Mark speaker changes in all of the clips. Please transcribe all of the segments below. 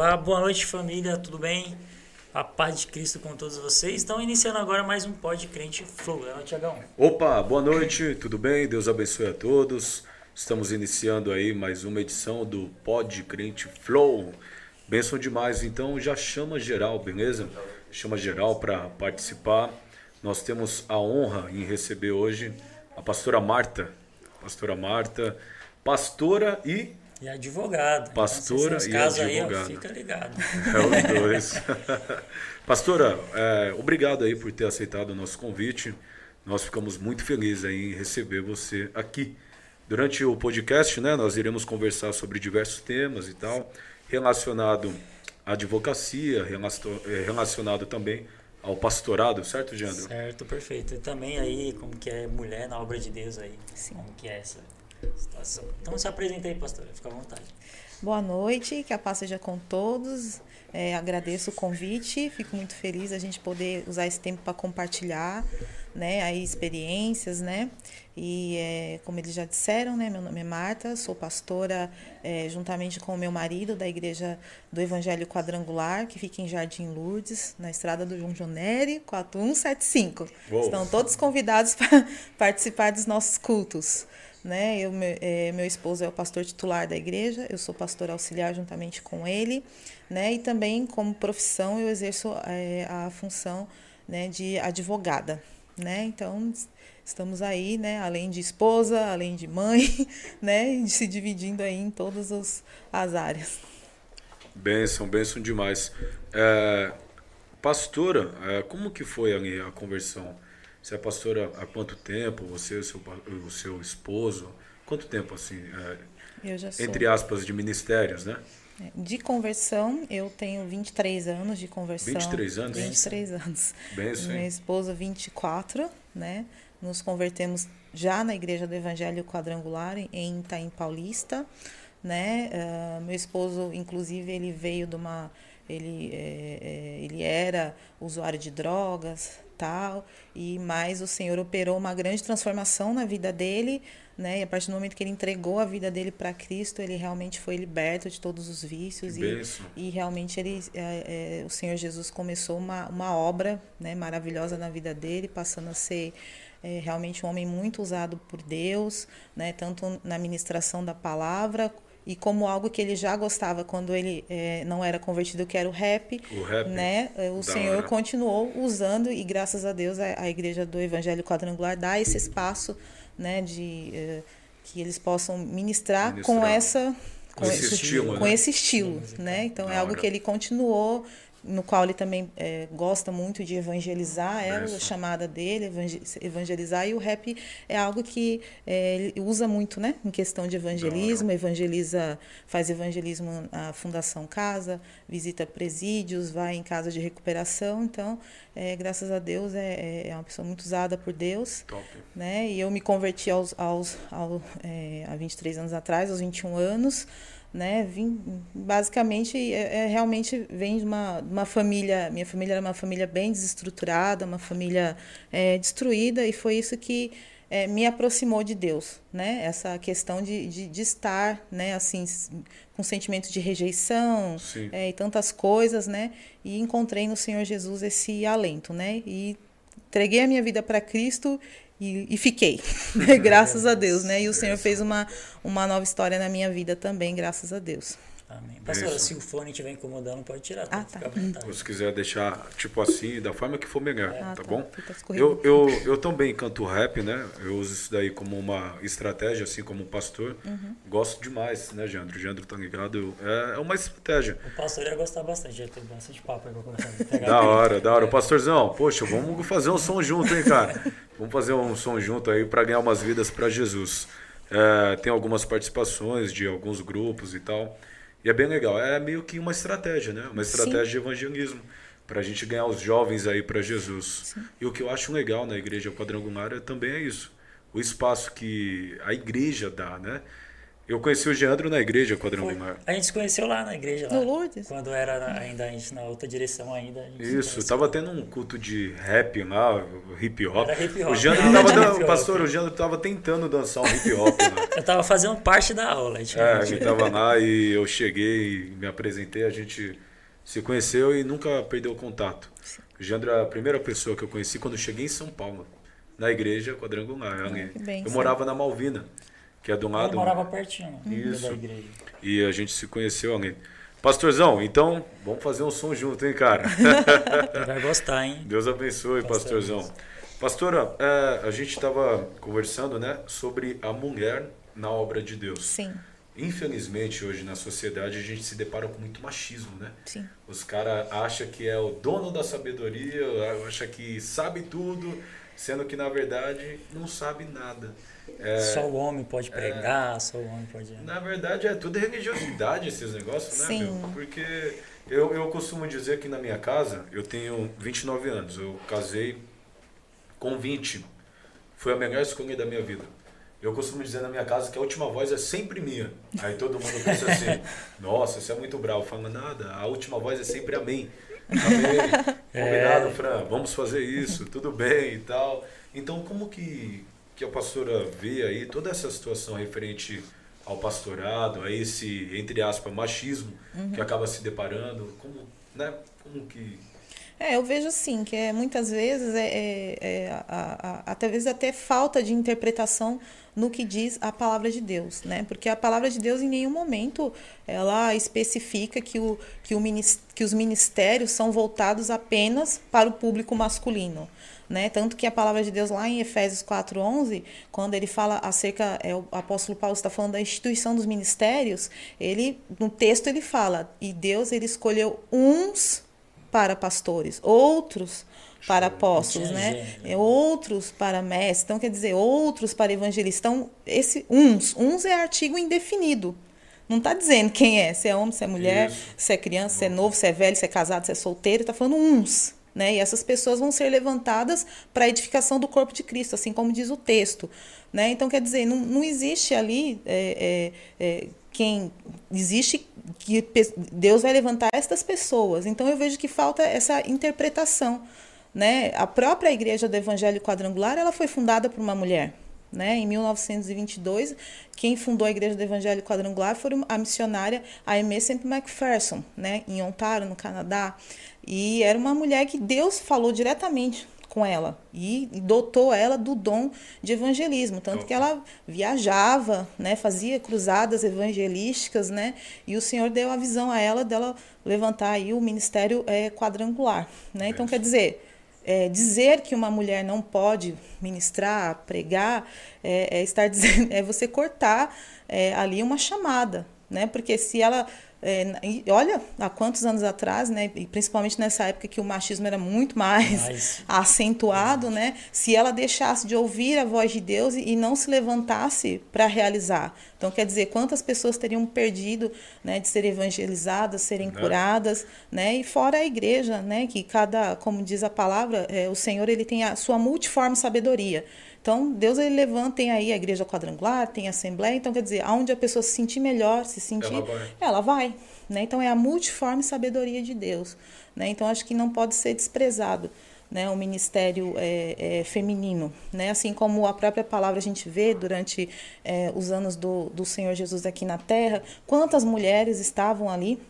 Speaker 1: Olá, boa noite família, tudo bem? A paz de Cristo com todos vocês. Estão iniciando agora mais um Pod Crente Flow, né, Tiagão?
Speaker 2: Opa, boa noite, tudo bem? Deus abençoe a todos. Estamos iniciando aí mais uma edição do Pod Crente Flow. Benção demais, então já chama geral, beleza? Chama geral para participar. Nós temos a honra em receber hoje a pastora Marta. Pastora Marta, pastora e
Speaker 1: e advogado.
Speaker 2: Pastora então,
Speaker 1: e
Speaker 2: advogado.
Speaker 1: Aí, ó, fica ligado.
Speaker 2: É os dois. Pastora, é, obrigado aí por ter aceitado o nosso convite. Nós ficamos muito felizes aí em receber você aqui. Durante o podcast, né, nós iremos conversar sobre diversos temas e tal, relacionado à advocacia, é, relacionado também ao pastorado, certo, Jandro?
Speaker 1: Certo, perfeito. E também aí, como que é mulher na obra de Deus aí. Sim. Como que é essa situação. Então se apresenta aí, pastora, fica à vontade.
Speaker 3: Boa noite, que a paz seja com todos. É, agradeço o convite, fico muito feliz a gente poder usar esse tempo para compartilhar, né, aí experiências, né, e é, como eles já disseram, né, meu nome é Marta, sou pastora é, juntamente com o meu marido da igreja do Evangelho Quadrangular, que fica em Jardim Lourdes, na estrada do João Joneri, 4175. Uou. Estão todos convidados para participar dos nossos cultos. Né? Eu, meu, é, meu esposo é o pastor titular da igreja, eu sou pastor auxiliar juntamente com ele, né? E também como profissão eu exerço é, a função né, de advogada, né? Então estamos aí, né? Além de esposa, além de mãe, né? Se dividindo aí em todas os, as áreas.
Speaker 2: Benção, benção demais. É, pastora, é, como que foi ali a conversão? Você é pastora há quanto tempo? Você e o seu, o seu esposo? Quanto tempo, assim?
Speaker 3: É.
Speaker 2: Entre aspas, de ministérios, né?
Speaker 3: É, de conversão, eu tenho 23 anos de conversão.
Speaker 2: 23 anos?
Speaker 3: 23 anos.
Speaker 2: Sim.
Speaker 3: Minha esposa, 24, né? Nos convertemos já na Igreja do Evangelho Quadrangular, em Itaim Paulista, né? Uh, meu esposo, inclusive, ele veio de uma... Ele, é, é, ele era usuário de drogas, tal, e mais o Senhor operou uma grande transformação na vida dele, né? E a partir do momento que ele entregou a vida dele para Cristo, ele realmente foi liberto de todos os vícios e, e realmente ele, é, é, o Senhor Jesus começou uma, uma obra, né, maravilhosa na vida dele, passando a ser é, realmente um homem muito usado por Deus, né, tanto na ministração da palavra e como algo que ele já gostava quando ele é, não era convertido, que era o rap,
Speaker 2: o rap
Speaker 3: né? É, o Senhor hora. continuou usando e graças a Deus a, a, Igreja do Evangelho Quadrangular dá esse espaço, né, de é, que eles possam ministrar, ministrar. com essa
Speaker 2: com, esse, esse estilo,
Speaker 3: com né? esse estilo, né? Então é algo que ele continuou no qual ele também é, gosta muito de evangelizar, é a chamada dele, evangelizar, e o rap é algo que é, ele usa muito, né, em questão de evangelismo, evangeliza, faz evangelismo na Fundação Casa, visita presídios, vai em casa de recuperação, então, é, graças a Deus, é, é uma pessoa muito usada por Deus,
Speaker 2: Top.
Speaker 3: né, e eu me converti aos, aos, ao, é, há 23 anos atrás, aos 21 anos, né? Vim, basicamente, é, é, realmente vem de uma, uma família. Minha família era uma família bem desestruturada, uma família é, destruída, e foi isso que é, me aproximou de Deus, né? Essa questão de, de, de estar, né? Assim, com sentimento de rejeição é, e tantas coisas, né? E encontrei no Senhor Jesus esse alento, né? E entreguei a minha vida para Cristo e, e fiquei, né? graças a Deus, né? E o Senhor fez uma, uma nova história na minha vida também, graças a Deus.
Speaker 1: Amém. Pastor, se o fone estiver incomodando, pode tirar. Tá?
Speaker 3: Ah, tá.
Speaker 2: Se quiser deixar, tipo assim, da forma que for melhor, é. tá, tá, bom? Eu, eu, eu também canto rap, né? Eu uso isso daí como uma estratégia, assim como pastor. Uhum. Gosto demais, né, Jandro? O Jandro tá ligado. É, é uma estratégia.
Speaker 1: O pastor ia gostar bastante, já tem bastante papo aí pra começar a pegar.
Speaker 2: Da hora, da hora. O pastorzão, poxa, vamos fazer um som junto, hein, cara? Vamos fazer um som junto aí para ganhar umas vidas para Jesus. É, tem algumas participações de alguns grupos e tal. E é bem legal. É meio que uma estratégia, né? Uma estratégia Sim. de evangelismo para a gente ganhar os jovens aí para Jesus. Sim. E o que eu acho legal na igreja quadrangular é, também é isso. O espaço que a igreja dá, né? Eu conheci o Geandro na igreja quadrangular.
Speaker 1: A gente se conheceu lá na igreja. Lá,
Speaker 3: no Lourdes?
Speaker 1: Quando era ainda a gente na outra direção ainda.
Speaker 2: Isso, tava tendo um culto de rap lá, hip hop.
Speaker 1: Era hip -hop.
Speaker 2: O Geandro
Speaker 1: Não,
Speaker 2: tava, dan- pastor, o Geandro tava tentando dançar um hip hop lá.
Speaker 1: Eu tava fazendo parte da aula. a gente-
Speaker 2: É, ele tava lá e eu cheguei e me apresentei, a gente se conheceu e nunca perdeu o contato. O Geandro é a primeira pessoa que eu conheci quando eu cheguei em São Paulo, na igreja quadrangular.
Speaker 3: bem,
Speaker 2: eu
Speaker 3: sim.
Speaker 2: morava na Malvina, que é do
Speaker 1: Eu
Speaker 2: lado.
Speaker 1: morava pertinho
Speaker 2: Isso.
Speaker 1: da igreja.
Speaker 2: E a gente se conheceu ali. Pastorzão, então vamos fazer um som junto, hein, cara?
Speaker 1: Ele vai gostar, hein?
Speaker 2: Deus abençoe,
Speaker 1: Pastor
Speaker 2: pastorzão. Pastora, é, a gente estava conversando, né, sobre a mulher na obra de Deus.
Speaker 3: Sim,
Speaker 2: Infelizmente, hoje na sociedade, a gente se depara com muito machismo, né?
Speaker 3: sim.
Speaker 2: Os caras acham que é o dono da sabedoria, acha que sabe tudo, sendo que na verdade não sabe nada. É,
Speaker 1: Só o homem pode pregar, só o homem pode.
Speaker 2: na verdade é tudo religiosidade esses negócios, né,
Speaker 3: Sim.
Speaker 2: meu? Porque eu, eu costumo dizer que na minha casa, eu tenho 29 anos, eu casei com 20. Foi a melhor escolha da minha vida. Eu costumo dizer na minha casa que a última voz é sempre minha. Aí todo mundo pensa assim, nossa, você é muito bravo. Fala, nada, a última voz é sempre amém. Amém. Combinado, Fran, vamos fazer isso, tudo bem e tal. Então, como que, que a pastora vê aí toda essa situação referente ao pastorado, a esse, entre aspas, machismo que acaba se deparando? Como, né? Como que...
Speaker 3: É, eu vejo assim, que é, muitas vezes é, é, é a, a, até vezes até falta de interpretação no que diz a palavra de Deus, né? Porque a palavra de Deus em nenhum momento ela especifica que, o, que, o, que os ministérios são voltados apenas para o público masculino. Né? Tanto que a palavra de Deus lá em Efésios 4:11, quando ele fala acerca, é, o apóstolo Paulo está falando da instituição dos ministérios, ele no texto ele fala, e Deus ele escolheu uns para pastores, outros para apóstolos, né? É, outros para mestres, então quer dizer, outros para evangelistas. Então, esse uns, uns é artigo indefinido. Não está dizendo quem é, se é homem, se é mulher,
Speaker 2: Isso.
Speaker 3: se é criança, se é novo, se é velho, se é casado, se é solteiro, está falando uns. Né? E essas pessoas vão ser levantadas para a edificação do corpo de Cristo, assim como diz o texto. Né? Então, quer dizer, não, não existe ali é, é, é, quem. Existe que Deus vai levantar estas pessoas. Então, eu vejo que falta essa interpretação. Né? A própria igreja do Evangelho Quadrangular ela foi fundada por uma mulher. Né? Em 1922, quem fundou a Igreja do Evangelho Quadrangular foi a missionária Aimee St. McPherson, né? em Ontário, no Canadá. E era uma mulher que Deus falou diretamente com ela e dotou ela do dom de evangelismo, tanto que ela viajava, né, fazia cruzadas evangelísticas, né, e o Senhor deu a visão a ela dela levantar aí o ministério é, quadrangular, né? Então quer dizer, é, dizer que uma mulher não pode ministrar, pregar, é, é estar dizendo, é você cortar é, ali uma chamada, né? Porque se ela é, e olha, há quantos anos atrás, né, e principalmente nessa época que o machismo era muito mais
Speaker 1: Mais.
Speaker 3: acentuado, né, se ela deixasse de ouvir a voz de Deus e, e não se levantasse para realizar. Então, quer dizer, quantas pessoas teriam perdido né, de serem evangelizadas, serem
Speaker 2: Né?
Speaker 3: curadas, né, e fora a igreja, né, que cada, como diz a palavra, é, o Senhor ele tem a sua multiforme sabedoria. Então, Deus ele levanta, tem aí a igreja quadrangular, tem a assembleia, então quer dizer, aonde a pessoa se sentir melhor, se sentir,
Speaker 2: Ela vai.
Speaker 3: ela vai, né? Então é a multiforme sabedoria de Deus, né? Então acho que não pode ser desprezado, né? O ministério é, é, feminino, né? Assim como a própria palavra a gente vê durante é, os anos do, do Senhor Jesus aqui na Terra, quantas mulheres estavam ali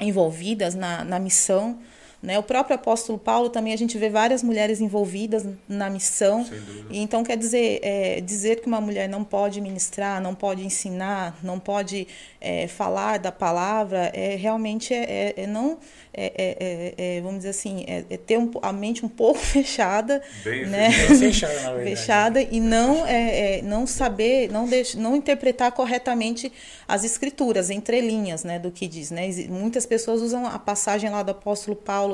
Speaker 3: envolvidas na, na missão, né? O próprio apóstolo Paulo também a gente vê várias mulheres envolvidas na missão. E então quer dizer é, dizer que uma mulher não pode ministrar, não pode ensinar, não pode é, falar da palavra é realmente é, é- é não é, é- vamos dizer assim é, é ter um, a mente um pouco fechada,
Speaker 2: Bem
Speaker 3: né?
Speaker 2: fechada.
Speaker 1: Fechada, na verdade.
Speaker 3: fechada e não é, é, não saber não deix, não interpretar corretamente as escrituras entre linhas né do que diz né muitas pessoas usam a passagem lá do apóstolo Paulo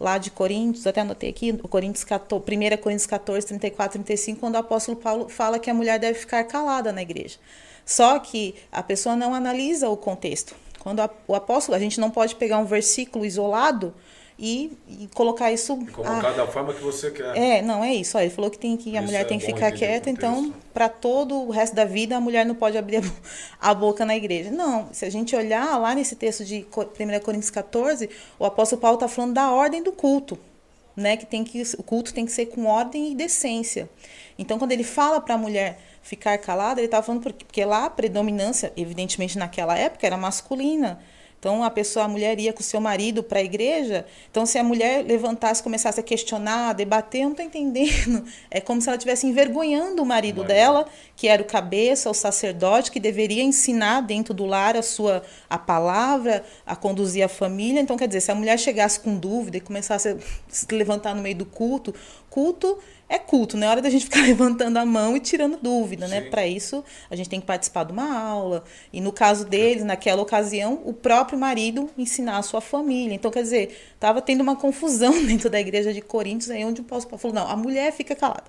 Speaker 3: lá de Coríntios até anotei aqui o Coríntios 14, 1 Coríntios 14 34 35 quando o apóstolo Paulo fala que a mulher deve ficar calada na igreja. Só que a pessoa não analisa o contexto. Quando a- o apóstolo a gente não pode pegar um versículo isolado e, e colocar isso.
Speaker 2: E colocar
Speaker 3: ah,
Speaker 2: da forma que você quer.
Speaker 3: É, não é isso. Ó, ele falou que tem que a
Speaker 2: Isso
Speaker 3: mulher
Speaker 2: é
Speaker 3: tem que ficar quieta, então para todo o resto da vida a mulher não pode abrir a boca na igreja. Não, se a gente olhar lá nesse texto de 1 Coríntios 14, o apóstolo Paulo está falando da ordem do culto, né? Que tem que o culto tem que ser com ordem e decência. Então quando ele fala para a mulher ficar calada, ele estava falando porque, porque lá a predominância, evidentemente naquela época era masculina. Então a pessoa, a mulher ia com o seu marido para a igreja. Então se a mulher levantasse, começasse a questionar, a debater, eu não estou entendendo. É como se ela estivesse envergonhando o marido
Speaker 2: Marido.
Speaker 3: dela, que era o cabeça, o sacerdote, que deveria ensinar dentro do lar a sua a palavra, a conduzir a família. Então quer dizer, se a mulher chegasse com dúvida e começasse a se levantar no meio do culto, culto é culto, não é hora da gente ficar levantando a mão e tirando dúvida, né?
Speaker 2: Sim.
Speaker 3: Para isso, a gente tem que participar de uma aula. E no caso deles, naquela ocasião, o próprio marido ensinar a sua família. Então, quer dizer, estava tendo uma confusão dentro da igreja de Coríntios, aí onde o apóstolo falou: não, a mulher fica calada.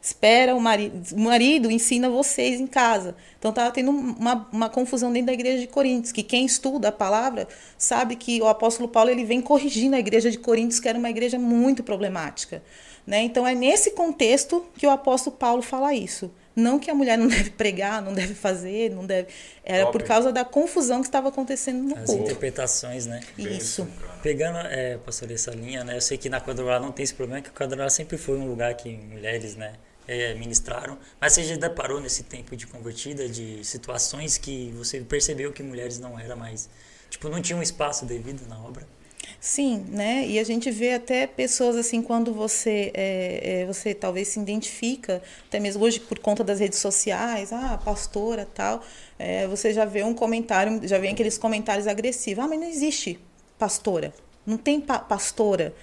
Speaker 3: Espera o marido, o marido ensina vocês em casa. Então estava tendo uma, uma confusão dentro da igreja de Coríntios, que quem estuda a palavra sabe que o apóstolo Paulo ele vem corrigindo a igreja de Coríntios, que era uma igreja muito problemática. Né? Então é nesse contexto que o apóstolo Paulo fala isso. Não que a mulher não deve pregar, não deve fazer, não deve. Era
Speaker 2: Top.
Speaker 3: por causa da confusão que estava acontecendo no
Speaker 1: As
Speaker 3: culto.
Speaker 1: interpretações, né?
Speaker 3: Isso.
Speaker 1: Pegando, é, pastor, essa linha, né? Eu sei que na quadrangular não tem esse problema, que a quadrangular sempre foi um lugar que mulheres, né? é, ministraram. Mas você já deparou nesse tempo de convertida de situações que você percebeu que mulheres não eram mais. Tipo, não tinham espaço devido na obra?
Speaker 3: Sim, né? E a gente vê até pessoas assim, quando você, é, é, você talvez se identifica, até mesmo hoje por conta das redes sociais, ah, pastora tal, é, você já vê um comentário, já vem aqueles comentários agressivos. Ah, mas não existe pastora, não tem pa pastora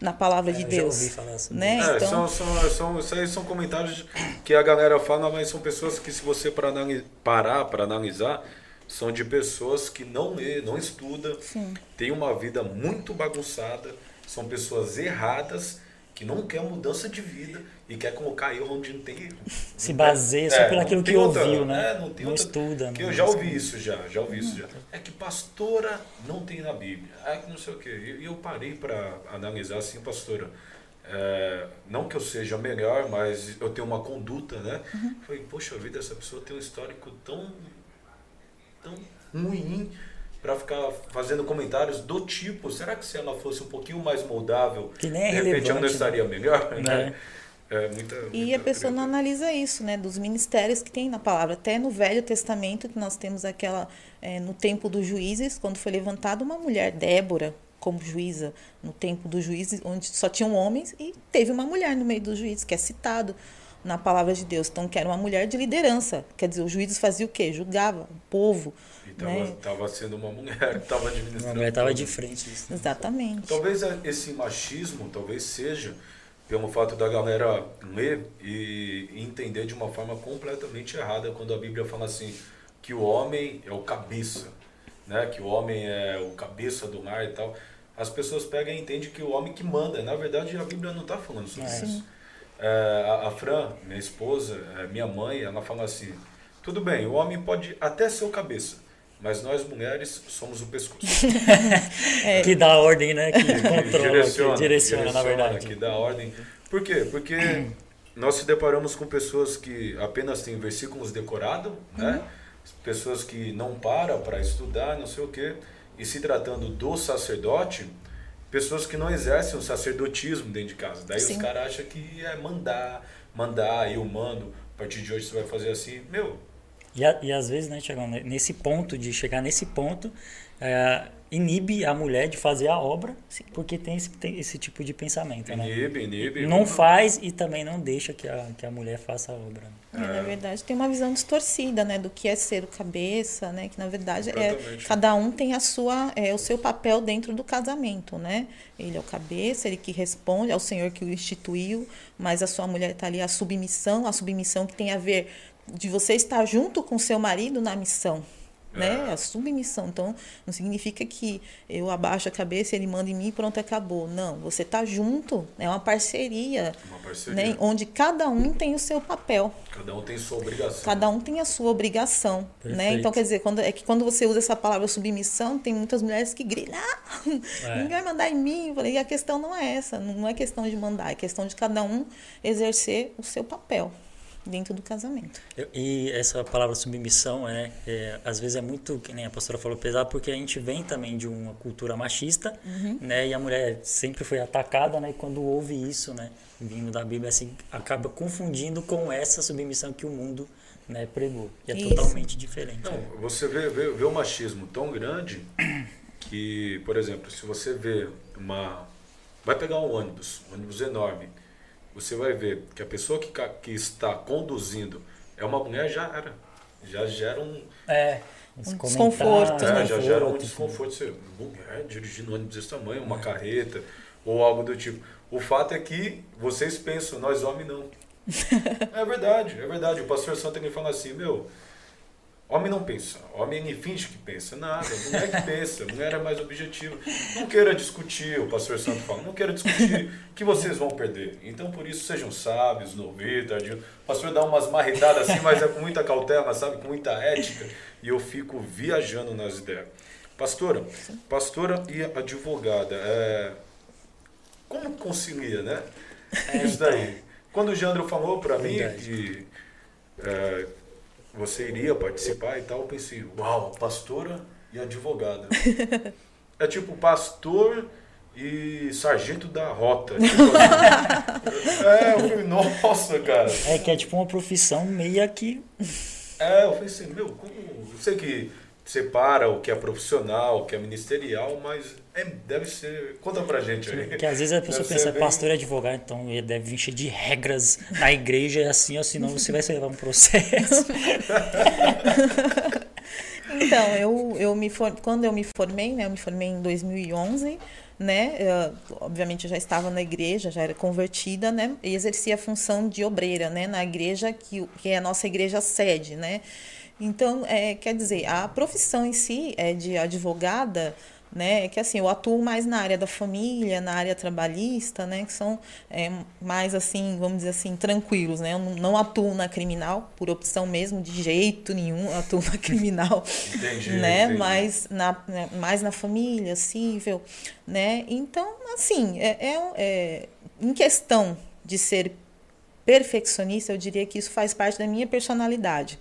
Speaker 3: na palavra de
Speaker 1: É, eu
Speaker 3: Deus.
Speaker 1: Já ouvi falar sobre
Speaker 3: né?
Speaker 1: isso.
Speaker 2: É,
Speaker 3: Então-
Speaker 2: são, são, são, isso aí são comentários que a galera fala, mas são pessoas que se você para parar para analisar, são de pessoas que não lê, não estuda,
Speaker 3: Sim.
Speaker 2: tem uma vida muito bagunçada, são pessoas erradas que não quer mudança de vida e quer colocar erro onde não tem erro.
Speaker 1: Se baseia só
Speaker 2: é,
Speaker 1: pelo
Speaker 2: não
Speaker 1: aquilo que
Speaker 2: outra-
Speaker 1: ouviu, né?
Speaker 2: é, não tem
Speaker 1: Não
Speaker 2: outra-
Speaker 1: estuda,
Speaker 2: Que
Speaker 1: não
Speaker 2: eu já ouvi isso já, já ouvi isso já. É que pastora não tem na Bíblia. É que não sei o quê. E eu parei para analisar assim, pastora. é, não que eu seja melhor, mas eu tenho uma conduta, né? Falei, poxa vida, essa pessoa tem um histórico tão, tão ruim para ficar fazendo comentários do tipo, será que se ela fosse um pouquinho mais moldável,
Speaker 1: Que nem é
Speaker 2: de repente ela não
Speaker 1: relevante,
Speaker 2: estaria melhor? Né? É, muita,
Speaker 3: E
Speaker 2: muita
Speaker 3: a pessoa não analisa isso, né? Dos ministérios que tem na palavra. Até no Velho Testamento, que nós temos aquela. é, no tempo dos juízes, quando foi levantada uma mulher, Débora, como juíza, no tempo dos juízes, onde só tinham homens, e teve uma mulher no meio dos juízes, que é citado na palavra de Deus. Então, que era uma mulher de liderança. Quer dizer, os juízes faziam o quê? Julgava o povo.
Speaker 2: E tava,
Speaker 3: né?
Speaker 2: tava sendo uma mulher que tava administrando.
Speaker 1: A mulher estava de frente. Isso.
Speaker 3: Exatamente.
Speaker 2: Talvez esse machismo, talvez seja pelo fato da galera ler e entender de uma forma completamente errada quando a Bíblia fala assim que o homem é o cabeça, né? Que o homem é o cabeça do mar e tal. As pessoas pegam e entendem que o homem que manda. Na verdade, a Bíblia não está falando sobre
Speaker 1: É.
Speaker 2: isso. É, a, a Fran, minha esposa, é, minha mãe, ela fala assim: tudo bem, o homem pode até ser o cabeça, mas nós mulheres somos o pescoço.
Speaker 1: Que dá ordem, né? Que controla,
Speaker 2: direciona,
Speaker 1: que direciona, na verdade.
Speaker 2: Que dá ordem. Por quê? Porque nós se deparamos com pessoas que apenas têm versículos decorados, né? Pessoas que não param para estudar, não sei o quê. E se tratando do sacerdote, pessoas que não exercem o sacerdotismo dentro de casa. Daí
Speaker 3: Sim.
Speaker 2: os caras acham que é mandar, mandar, eu mando, a partir de hoje você vai fazer assim. Meu,
Speaker 1: E, a- e às vezes, né, Tiagão, né, nesse ponto, de chegar nesse ponto, é, inibe a mulher de fazer a obra, porque tem esse, tem esse tipo de pensamento, né?
Speaker 2: inibe, inibe.
Speaker 1: Não faz e também não deixa que a, que a mulher faça a obra.
Speaker 3: É, na verdade, tem uma visão distorcida, né, do que é ser o cabeça, né, que na verdade é cada um tem a sua é o seu papel dentro do casamento, né? Ele é o cabeça, ele que responde, é o Senhor que o instituiu, mas a sua mulher está ali a submissão, a submissão que tem a ver de você estar junto com seu marido na missão, né? A submissão. Então, não significa que eu abaixo a cabeça, ele manda em mim e pronto, acabou. Não, você tá junto, é uma parceria,
Speaker 2: Uma parceria.
Speaker 3: né? Onde cada um tem o seu papel.
Speaker 2: Cada um tem sua obrigação.
Speaker 3: Cada um tem a sua obrigação, né? Então, quer dizer, quando, é que quando você usa essa palavra submissão, tem muitas mulheres que gritam, ah,
Speaker 1: É.
Speaker 3: ninguém vai mandar em mim. Eu falei, e a questão não é essa, não é questão de mandar, é questão de cada um exercer o seu papel dentro do casamento.
Speaker 1: Eu- E essa palavra submissão, é, é, às vezes é muito, que nem a pastora falou, pesado, porque a gente vem também de uma cultura machista, né? E a mulher sempre foi atacada, né? E quando ouve isso, né? Vindo da Bíblia, assim, acaba confundindo com essa submissão que o mundo né, pregou. E é
Speaker 3: Isso.
Speaker 1: totalmente diferente.
Speaker 2: Não,
Speaker 1: né?
Speaker 2: você vê, vê, vê o machismo tão grande que, por exemplo, se você vê uma. Vai pegar um ônibus, um ônibus enorme. Você vai ver que a pessoa que, que está conduzindo é uma mulher, já era. Já gera um.
Speaker 1: É,
Speaker 3: Um desconforto,
Speaker 2: É,
Speaker 3: né?
Speaker 2: já gera um
Speaker 1: conforto,
Speaker 2: desconforto. Você, mulher dirigindo um ônibus desse tamanho,
Speaker 1: É.
Speaker 2: uma carreta ou algo do tipo. O fato é que vocês pensam, nós homens não. é verdade, é verdade. O pastor Santo ele fala assim, meu, homem não pensa, homem ele finge que pensa, nada, mulher que pensa, mulher é mais objetivo. Não queira discutir, o pastor Santo fala, não queira discutir, que vocês vão perder. Então por isso sejam sábios, no ouvir, tardio. O pastor dá umas marretadas assim, mas é com muita cautela, sabe, com muita ética, e eu fico viajando nas ideias. Pastora, pastora e advogada, é, como concilia, né? Isso daí. Quando o Jandro falou para mim que é, você iria participar e tal, eu pensei, uau, pastora e advogada. é tipo pastor e sargento da rota. Tipo assim. é, eu falei, nossa, cara.
Speaker 1: É que é tipo uma profissão meia que
Speaker 2: É, eu falei assim, meu, como. Eu sei que separa o que é profissional, o que é ministerial, mas é, deve ser. Conta pra gente aí.
Speaker 1: Que às vezes a pessoa
Speaker 2: Deve
Speaker 1: pensa,
Speaker 2: bem-
Speaker 1: pastor é advogado, então ele deve vir cheio de regras na igreja, é assim, ou senão você vai levar um processo.
Speaker 3: Então, eu, eu me for... quando eu me formei, né, eu me formei em 2011, né, eh, obviamente eu já estava na igreja, já era convertida, né, e exercia a função de obreira, né, na igreja que, que é a nossa igreja sede, né. Então, é, quer dizer, a profissão em si é de advogada, né, é que assim, eu atuo mais na área da família, na área trabalhista, né, que são é, mais assim, vamos dizer assim, tranquilos, né, eu não, atuo na criminal, por opção mesmo, de jeito nenhum, atuo na criminal,
Speaker 2: Entendi,
Speaker 3: né,
Speaker 2: entendi.
Speaker 3: mais na, né, mais na família, cível, né, então, assim, é, é, é, em questão de ser perfeccionista, eu diria que isso faz parte da minha personalidade.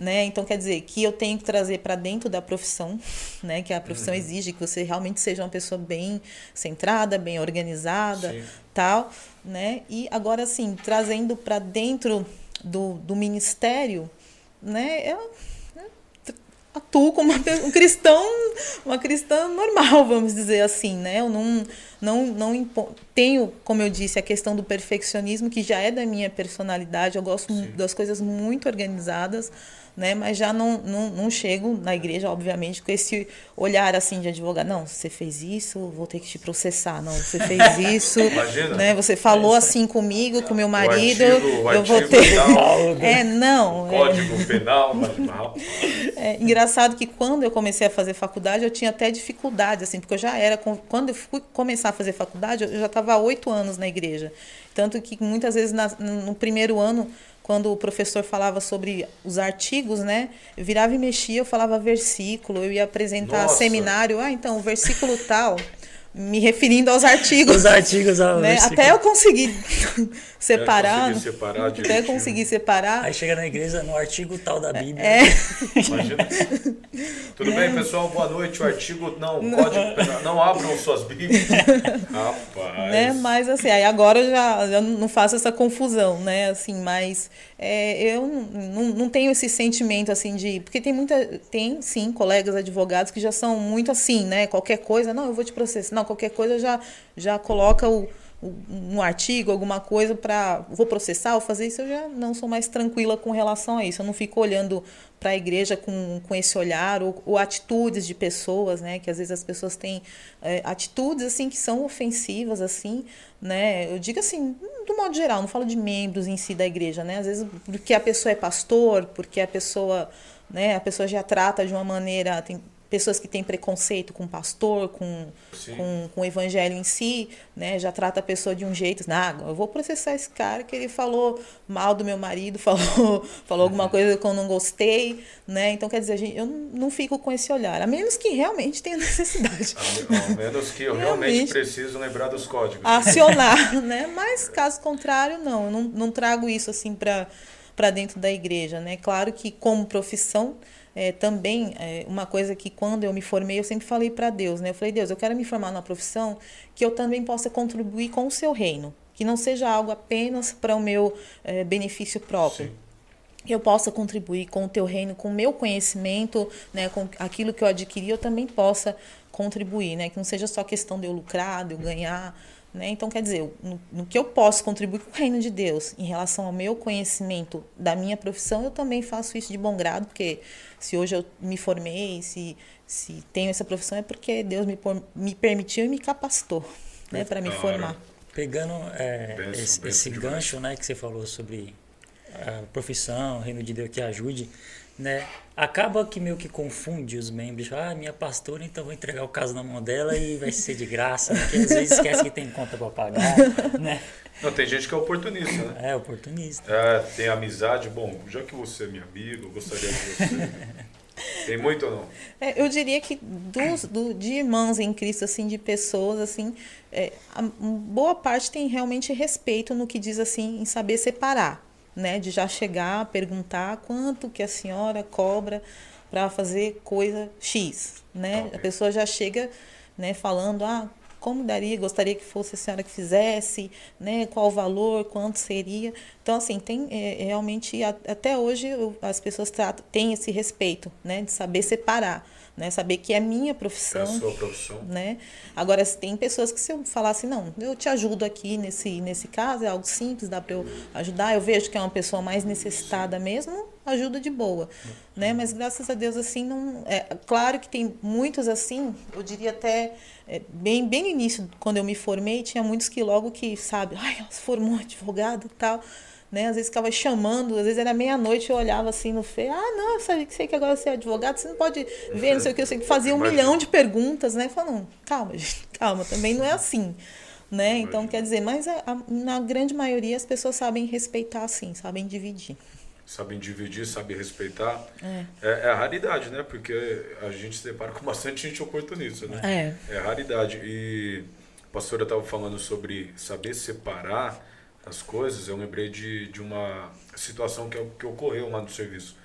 Speaker 3: Né? Então quer dizer que eu tenho que trazer para dentro da profissão, né? Que a profissão exige que você realmente seja uma pessoa bem centrada, bem organizada,
Speaker 2: Sim.
Speaker 3: tal, né? E agora assim, trazendo para dentro do, do ministério, né? Eu atuo como uma um cristão, uma cristã normal, vamos dizer assim, né? Eu não, não, não impo- tenho, como eu disse, a questão do perfeccionismo, que já é da minha personalidade, eu gosto
Speaker 2: Sim.
Speaker 3: das coisas muito organizadas, né? Mas já não, não, não chego na igreja, obviamente, com esse olhar assim de advogado, não, você fez isso, vou ter que te processar, não, você fez isso,
Speaker 2: Imagina.
Speaker 3: né? Você falou assim comigo, com meu marido,
Speaker 2: artigo- o
Speaker 3: eu vou ter...
Speaker 2: tal,
Speaker 3: É, não. é-
Speaker 2: Código penal, mas,
Speaker 3: é engraçado que quando eu comecei a fazer faculdade, eu tinha até dificuldade, assim, porque eu já era. Quando eu fui começar a fazer faculdade, eu já estava há oito anos na igreja. Tanto que muitas vezes na- no primeiro ano, quando o professor falava sobre os artigos, né? Eu virava e mexia, eu falava versículo, eu ia apresentar
Speaker 2: Nossa.
Speaker 3: seminário. Ah, então, o versículo tal, me referindo aos artigos.
Speaker 1: Os artigos, a
Speaker 3: né?
Speaker 1: versículo.
Speaker 3: Até eu conseguir separar.
Speaker 2: conseguir separar
Speaker 3: até
Speaker 2: direitinho.
Speaker 3: conseguir separar.
Speaker 1: Aí chega na igreja, no artigo tal da Bíblia.
Speaker 3: É.
Speaker 2: imagina. Tudo bem, pessoal? Boa noite. O artigo, não, o código penal, não abram suas bíblias. Rapaz.
Speaker 3: né? Mas assim, aí agora eu já, já não faço essa confusão, né? Assim, mas é, eu não, não, tenho esse sentimento assim de. Porque tem muita. Tem sim colegas advogados que já são muito assim, né? Qualquer coisa, não, eu vou te processar. Não, qualquer coisa já, já coloca o- um artigo, alguma coisa para vou processar ou fazer isso, eu já não sou mais tranquila com relação a isso. Eu não fico olhando para a igreja com, com esse olhar ou, ou atitudes de pessoas, né? Que às vezes as pessoas têm é, atitudes assim que são ofensivas, assim, né? Eu digo assim, do modo geral, não falo de membros em si da igreja, né? Às vezes porque a pessoa é pastor, porque a pessoa né? A pessoa já trata de uma maneira, tem pessoas que têm preconceito com o pastor, com, com, com, o evangelho em si, né? Já trata a pessoa de um jeito, ah, eu vou processar esse cara que ele falou mal do meu marido, falou, falou alguma uhum. coisa que eu não gostei, né? Então, quer dizer, gente, eu não fico com esse olhar, a menos que realmente tenha necessidade.
Speaker 2: A menos que eu realmente, realmente preciso lembrar dos códigos.
Speaker 3: Acionar, né? Mas, caso contrário, não, eu não, não trago isso assim para para dentro da igreja, né? Claro que como profissão é, também é, uma coisa que quando eu me formei eu sempre falei para Deus, né? Eu falei Deus, eu quero me formar numa profissão que eu também possa contribuir com o Seu reino, que não seja algo apenas para o meu é, benefício próprio. Sim eu possa contribuir com o teu reino, com o meu conhecimento, né, com aquilo que eu adquiri, eu também possa contribuir, né, que não seja só questão de eu lucrar, de eu ganhar, né? Então, quer dizer, no, no, que eu posso contribuir com o reino de Deus em relação ao meu conhecimento da minha profissão, eu também faço isso de bom grado, porque se hoje eu me formei, se, se tenho essa profissão, é porque Deus me, me permitiu e me capacitou né, para me formar.
Speaker 1: Pegando é, benção, esse, benção esse gancho né, que você falou sobre a profissão, o reino de Deus que ajude, né? Acaba que meio que confunde os membros. Ah, minha pastora, então vou entregar o caso na mão dela e vai ser de graça. Porque às vezes esquece que tem conta para pagar, né?
Speaker 2: Não, tem gente que é oportunista,
Speaker 1: né? É, oportunista.
Speaker 2: É, tem amizade. Bom, já que você é minha amiga, eu gostaria de você. Tem muito ou não?
Speaker 3: É, eu diria que dos, do, de irmãs em Cristo, assim, de pessoas, assim, é, a, boa parte tem realmente respeito no que diz, assim, em saber separar né, de já chegar, perguntar quanto que a senhora cobra para fazer coisa X, né? Okay. A pessoa já chega, né, falando, ah, como daria, gostaria que fosse a senhora que fizesse, né, qual o valor, quanto seria. Então, assim, tem é, realmente, até hoje as pessoas tratam, têm esse respeito, né, de saber separar né? Saber que é minha profissão. É
Speaker 2: a sua profissão.
Speaker 3: Né? Agora, tem pessoas que se eu falar assim, não, eu te ajudo aqui nesse, nesse caso, é algo simples, dá para eu ajudar, eu vejo que é uma pessoa mais necessitada mesmo, ajuda de boa, né? Mas graças a Deus assim não, é claro que tem muitos assim, eu diria até é, bem bem no início quando eu me formei tinha muitos que logo que sabe, ai, ela se formou advogado, tal né? Às vezes ficava chamando, às vezes era meia-noite, eu olhava assim no feio, ah, não, eu sei, sei que agora você é advogado, você não pode ver, não sei o que, eu sei que fazia um milhão de perguntas, né? Falando, calma, gente, calma, também não é assim. Né? Então, quer dizer, mas a, a, na grande maioria as pessoas sabem respeitar sim, sabem dividir.
Speaker 2: Sabem dividir, sabem respeitar. É. É, é a raridade, né? Porque a gente se depara com bastante gente oportunista, né? É. É a raridade. E a pastora estava falando sobre saber separar as coisas, eu lembrei de, de uma situação que, que ocorreu lá no serviço.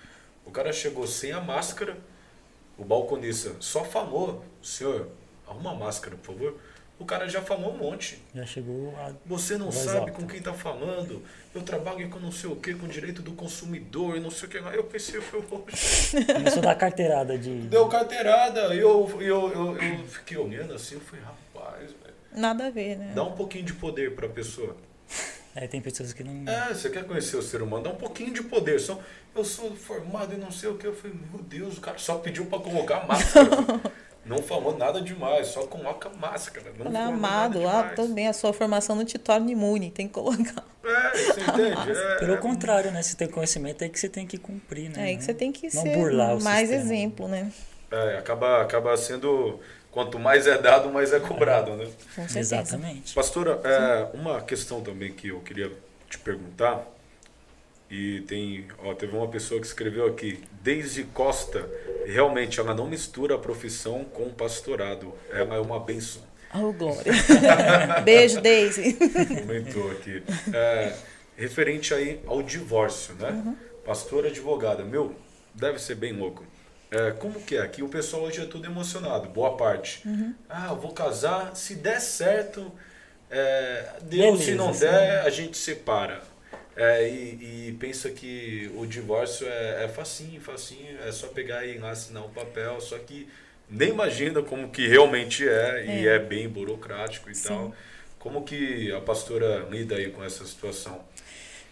Speaker 2: O cara chegou sem a máscara, o balconista só falou, senhor, arruma a máscara, por favor. O cara já falou um monte.
Speaker 1: Já chegou a...
Speaker 2: Você não sabe alta. com quem está falando. Eu trabalho com não sei o que, com direito do consumidor, não sei o que. Eu pensei, foi hoje.
Speaker 1: Começou a dar carteirada de.
Speaker 2: Deu carteirada. E eu, eu, eu, eu, fiquei olhando assim, eu falei, rapaz, velho.
Speaker 3: Nada a ver, né?
Speaker 2: Dá um pouquinho de poder para a pessoa.
Speaker 1: É, tem pessoas que não.
Speaker 2: É, você quer conhecer o ser humano, dá um pouquinho de poder. Só, eu sou formado e não sei o que. Eu falei, meu Deus, o cara só pediu para colocar máscara. não falou nada demais, só coloca máscara. Não,
Speaker 3: não amado, lá também a sua formação não te torna imune, tem que colocar.
Speaker 2: É, você entende? É,
Speaker 1: Pelo é, contrário, né? Se tem conhecimento é que você tem que cumprir, né?
Speaker 3: É que você tem que não ser mais sistema. exemplo, né?
Speaker 2: É, acaba, acaba sendo quanto mais é dado, mais é cobrado, né?
Speaker 1: Exatamente.
Speaker 2: Pastora, é, uma questão também que eu queria te perguntar, e tem, ó, teve uma pessoa que escreveu aqui, Deise Costa, realmente ela não mistura a profissão com o pastorado, ela é uma benção.
Speaker 3: Oh, glória. Beijo, Deise.
Speaker 2: Comentou aqui. É, referente aí ao divórcio, né? Uhum. Pastora advogada, meu, deve ser bem louco. É, como que é? Aqui o pessoal hoje é tudo emocionado, boa parte. Uhum. Ah, eu vou casar, se der certo, é, Deus, se não der, a gente separa. É, e, e, pensa que o divórcio é, é facinho, facinho, é só pegar e assinar o um papel, só que nem imagina como que realmente é, e é, é bem burocrático e Sim. tal. Como que a pastora lida aí com essa situação?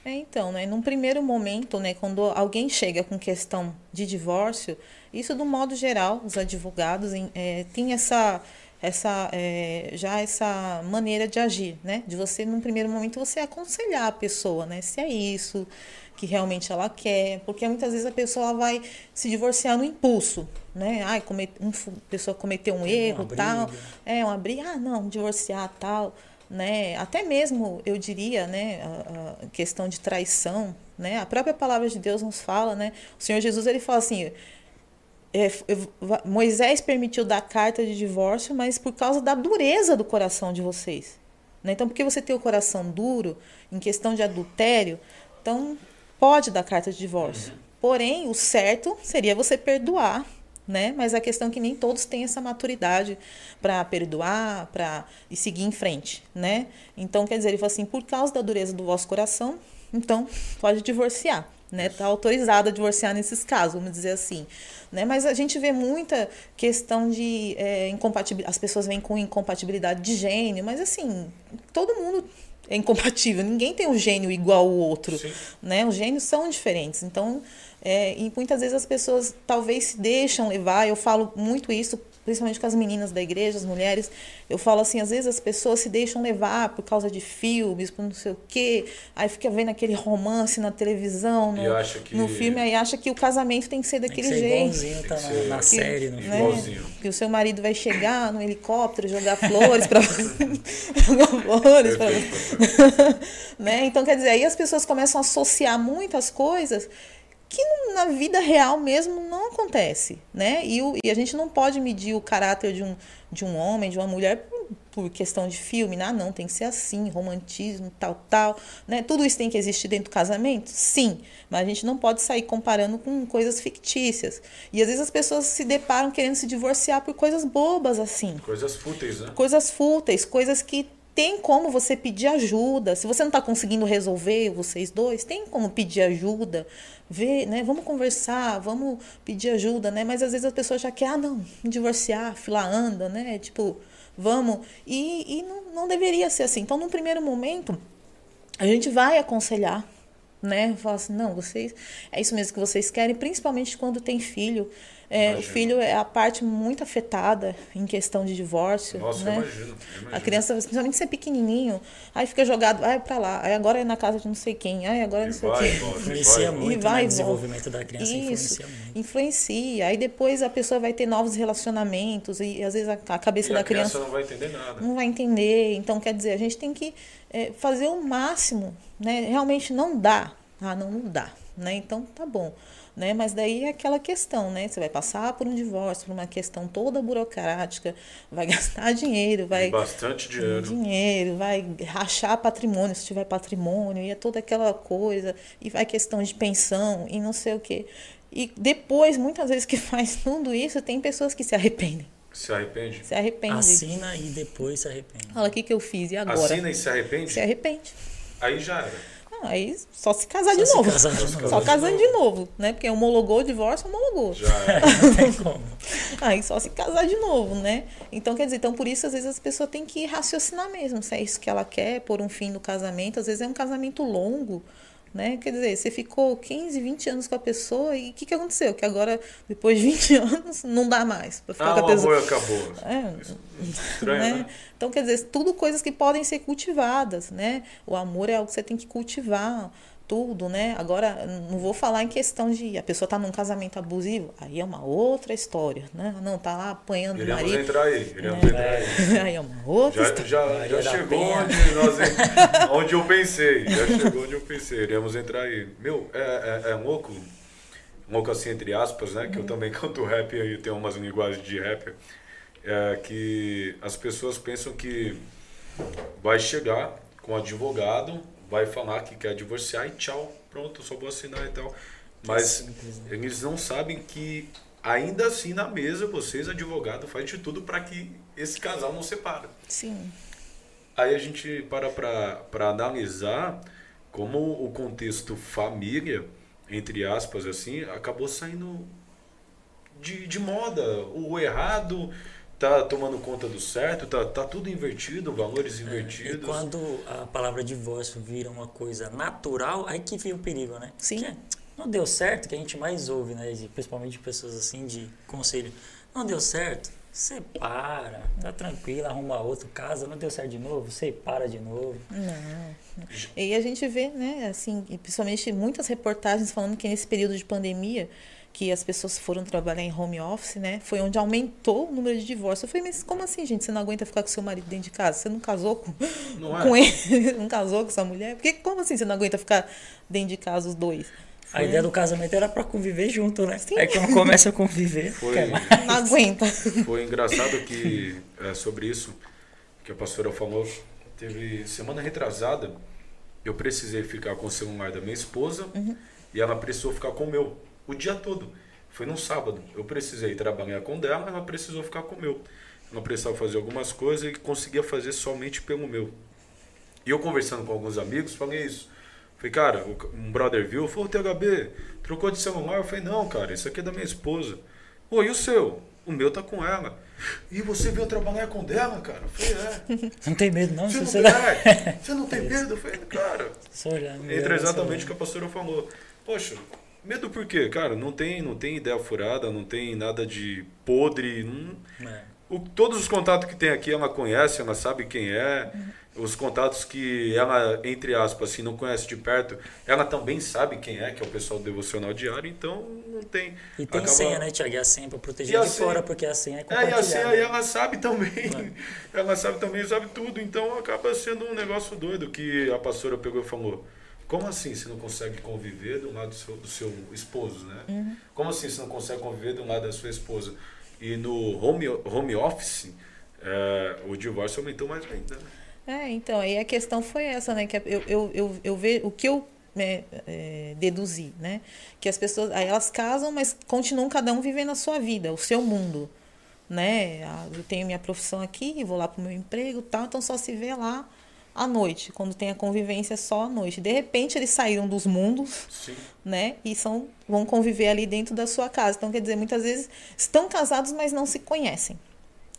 Speaker 3: É, então, né, num primeiro momento, né, quando alguém chega com questão de divórcio, isso do modo geral, os advogados é, têm essa, essa é, já essa maneira de agir, né? De você, num primeiro momento, você aconselhar a pessoa, né? Se é isso que realmente ela quer, porque muitas vezes a pessoa vai se divorciar no impulso, né? Ai, comet, uma pessoa cometeu um
Speaker 1: Tem
Speaker 3: erro, tal, é uma briga, ah, não, divorciar, tal, né? Até mesmo, eu diria, né, a, a questão de traição, né? A própria palavra de Deus nos fala, né? O Senhor Jesus ele fala assim, é, Moisés permitiu dar carta de divórcio, mas por causa da dureza do coração de vocês. Né? Então, porque você tem o coração duro em questão de adultério, então pode dar carta de divórcio. Porém, o certo seria você perdoar, né? Mas a questão é que nem todos têm essa maturidade para perdoar, para seguir em frente, né? Então, quer dizer, ele falou assim, por causa da dureza do vosso coração, então pode divorciar, né? Tá autorizado a divorciar nesses casos, vamos dizer assim, né? Mas a gente vê muita questão de é, incompatibilidade, as pessoas vêm com incompatibilidade de gênio, mas assim, todo mundo é incompatível, ninguém tem um gênio igual ao outro,
Speaker 2: Sim.
Speaker 3: né? Os gênios são diferentes, então é, e muitas vezes as pessoas talvez se deixam levar. Eu falo muito isso, principalmente com as meninas da igreja, as mulheres. Eu falo assim, às vezes as pessoas se deixam levar por causa de filmes, por não sei o quê. Aí fica vendo aquele romance na televisão, no,
Speaker 2: E que-
Speaker 3: no filme, aí acha que o casamento tem que ser
Speaker 1: Tem
Speaker 3: daquele
Speaker 1: que ser
Speaker 3: jeito.
Speaker 1: igualzinho, tá
Speaker 2: Tem ser-
Speaker 1: na série, no
Speaker 3: né?
Speaker 1: filme.
Speaker 2: Igualzinho.
Speaker 3: Que o seu marido vai chegar no helicóptero, jogar flores para jogar flores
Speaker 2: Perfeito.
Speaker 3: né? Então, quer dizer, aí as pessoas começam a associar muitas coisas que na vida real mesmo não acontece, né? E, o- e a gente não pode medir o caráter de um, de um homem, de uma mulher por, por questão de filme, ah, não, tem que ser assim, romantismo, tal, tal, né? Tudo isso tem que existir dentro do casamento? Sim, mas a gente não pode sair comparando com coisas fictícias. E às vezes as pessoas se deparam querendo se divorciar por coisas bobas assim
Speaker 2: Coisas fúteis, né?
Speaker 3: coisas fúteis, coisas que tem como você pedir ajuda. Se você não está conseguindo resolver, vocês dois, tem como pedir ajuda, ver, né? Vamos conversar, vamos pedir ajuda, né? Mas às vezes a pessoa já quer, ah, não, divorciar, fila anda, né? Tipo, vamos. E, e não, não deveria ser assim. Então, num primeiro momento, a gente vai aconselhar, né? Falar assim, não, vocês, é isso mesmo que vocês querem, principalmente quando tem filho. É, o filho é a parte muito afetada em questão de divórcio,
Speaker 2: Nossa,
Speaker 3: né?
Speaker 2: eu imagino. eu imagino.
Speaker 3: A criança, principalmente se é pequenininho, aí fica jogado, vai pra lá, aí agora é na casa de não sei quem, aí agora é não sei o
Speaker 2: vai,
Speaker 3: quê.
Speaker 2: e
Speaker 1: Influencia
Speaker 2: vai,
Speaker 1: muito
Speaker 3: vai
Speaker 1: né,
Speaker 3: e
Speaker 1: no desenvolvimento da criança,
Speaker 3: Isso,
Speaker 1: influencia muito.
Speaker 3: influencia. Aí depois a pessoa vai ter novos relacionamentos e às vezes a, a cabeça
Speaker 2: E
Speaker 3: da
Speaker 2: a criança
Speaker 3: criança
Speaker 2: não vai entender nada.
Speaker 3: não vai entender. Então, quer dizer, a gente tem que é, fazer o máximo, né? Realmente não dá. Ah, não, não dá, né? Então, tá bom. Né? Mas daí é aquela questão, né? Você vai passar por um divórcio, por uma questão toda burocrática, vai gastar dinheiro, vai
Speaker 2: Bastante dinheiro.
Speaker 3: dinheiro, vai rachar patrimônio, se tiver patrimônio, e é toda aquela coisa, e vai questão de pensão e não sei o quê. E depois, muitas vezes que faz tudo isso, tem pessoas que se arrependem.
Speaker 2: Se arrepende?
Speaker 3: Se arrepende.
Speaker 1: Assina e depois se arrepende.
Speaker 3: Fala, o que, que eu fiz? E agora?
Speaker 2: Assina e se arrepende?
Speaker 3: Se arrepende.
Speaker 2: Aí já era.
Speaker 3: Aí só se casar
Speaker 1: Só
Speaker 3: de
Speaker 1: se
Speaker 3: novo.
Speaker 1: casar de novo.
Speaker 3: Só casando de novo, né? Porque homologou o divórcio, homologou.
Speaker 2: Já era.
Speaker 1: Não tem como.
Speaker 3: Aí só se casar de novo, né? Então, quer dizer, então por isso às vezes as pessoas têm que raciocinar mesmo, se é isso que ela quer, pôr um fim no casamento. Às vezes é um casamento longo, né? Quer dizer, você ficou 15, 20 anos com a pessoa e o que, que aconteceu? Que agora, depois de 20 anos, não dá mais pra ficar
Speaker 2: Ah,
Speaker 3: com a
Speaker 2: o
Speaker 3: pessoa.
Speaker 2: amor acabou.
Speaker 3: É,
Speaker 2: Estranho,
Speaker 3: né?
Speaker 2: né?
Speaker 3: Então, quer dizer, tudo coisas que podem ser cultivadas, né? O amor é algo que você tem que cultivar, tudo, né? Agora, não vou falar em questão de a pessoa tá num casamento abusivo, aí é uma outra história, né? Não, tá lá apanhando o
Speaker 2: Iremos
Speaker 3: marido,
Speaker 2: entrar aí. Iremos
Speaker 3: É.
Speaker 2: entrar aí.
Speaker 3: aí é uma outra
Speaker 2: Já,
Speaker 3: história.
Speaker 2: já, já chegou onde, nós, onde eu pensei. Já chegou onde eu pensei. Iremos entrar aí. Meu, é, é, é um louco. Um louco assim, entre aspas, né? Que eu também canto rap e tenho umas linguagens de rap. É que as pessoas pensam que vai chegar com advogado, vai falar que quer divorciar e tchau, pronto, só vou assinar e tal. Mas eles não sabem que ainda assim na mesa vocês, advogado, faz de tudo para que esse casal não separe.
Speaker 3: Sim,
Speaker 2: Aí a gente para para analisar como o contexto família, entre aspas assim, acabou saindo de, de moda. O errado tá tomando conta do certo, tá, tá tudo invertido, valores
Speaker 1: E
Speaker 2: invertidos.
Speaker 1: quando a palavra divórcio vira uma coisa natural, aí que vira o perigo, né?
Speaker 3: Sim.
Speaker 1: Que não deu certo, que a gente mais ouve, né? Principalmente de pessoas assim de conselho. Não deu certo, Separa, tá tranquilo, arruma outro casa, não deu certo de novo, separa de novo.
Speaker 3: Não. E a gente vê, né, assim, e principalmente muitas reportagens falando que nesse período de pandemia, que as pessoas foram trabalhar em home office, né, foi onde aumentou o número de divórcios. Eu falei, mas como assim, gente? Você não aguenta ficar com seu marido dentro de casa? Você não casou com,
Speaker 2: Não é?
Speaker 3: com ele? Não casou com essa mulher? Porque como assim você não aguenta ficar dentro de casa os dois?
Speaker 1: A ideia do casamento era pra conviver junto, né?
Speaker 3: Sim.
Speaker 1: Aí quando começa a conviver,
Speaker 2: Foi.
Speaker 3: Não aguenta.
Speaker 2: foi engraçado que é, sobre isso que a pastora falou. Teve semana retrasada, eu precisei ficar com o celular da minha esposa e ela precisou ficar com o meu o dia todo. Foi num sábado. Eu precisei trabalhar com dela, ela precisou ficar com o meu. Ela precisava fazer algumas coisas e conseguia fazer somente pelo meu. E eu conversando com alguns amigos, falei isso. Falei, cara, um brother viu, falou, THB, trocou de celular? Eu falei, não, cara, isso aqui é da minha esposa. Pô, e o seu? O meu tá com ela. E você veio trabalhar com dela, cara? Eu falei, é.
Speaker 1: Não tem medo não,
Speaker 2: Você não, tem, é, você não tem medo? Eu falei, cara.
Speaker 1: Olhar.
Speaker 2: Entra
Speaker 1: olhar,
Speaker 2: exatamente o que a pastora falou. Poxa, medo por quê? Cara, não tem, não tem ideia furada, não tem nada de podre. Não.
Speaker 1: É.
Speaker 2: o- todos os contatos que tem aqui ela conhece, ela sabe quem é. Os contatos que ela, entre aspas, assim, não conhece de perto, ela também sabe quem é, que é o pessoal do devocional diário, então não tem.
Speaker 1: E tem
Speaker 2: acaba-
Speaker 1: senha, né, Tiago? E a senha pra
Speaker 2: E
Speaker 1: proteger
Speaker 2: a
Speaker 1: de
Speaker 2: senha-
Speaker 1: fora, porque a senha é
Speaker 2: É, e
Speaker 1: compartilhada.
Speaker 2: assim, aí ela sabe também. Ela sabe também, sabe tudo. Então acaba sendo um negócio doido que a pastora pegou e falou. Como assim você não consegue conviver do lado do seu, do seu esposo, né? Como assim você não consegue conviver do lado da sua esposa? E no home, home office, é, o divórcio aumentou mais ainda. né?
Speaker 3: É, então, aí a questão foi essa, né? Que eu, eu, eu, eu vejo o que eu né, é, deduzi, né? Que as pessoas, aí elas casam, mas continuam cada um vivendo a sua vida, o seu mundo, né? Ah, Eu tenho minha profissão aqui, vou lá pro meu emprego, tal, então só se vê lá à noite, quando tem a convivência só à noite. De repente eles saíram dos mundos,
Speaker 2: Sim.
Speaker 3: né? E são vão conviver ali dentro da sua casa. Então, quer dizer, muitas vezes estão casados, mas não se conhecem.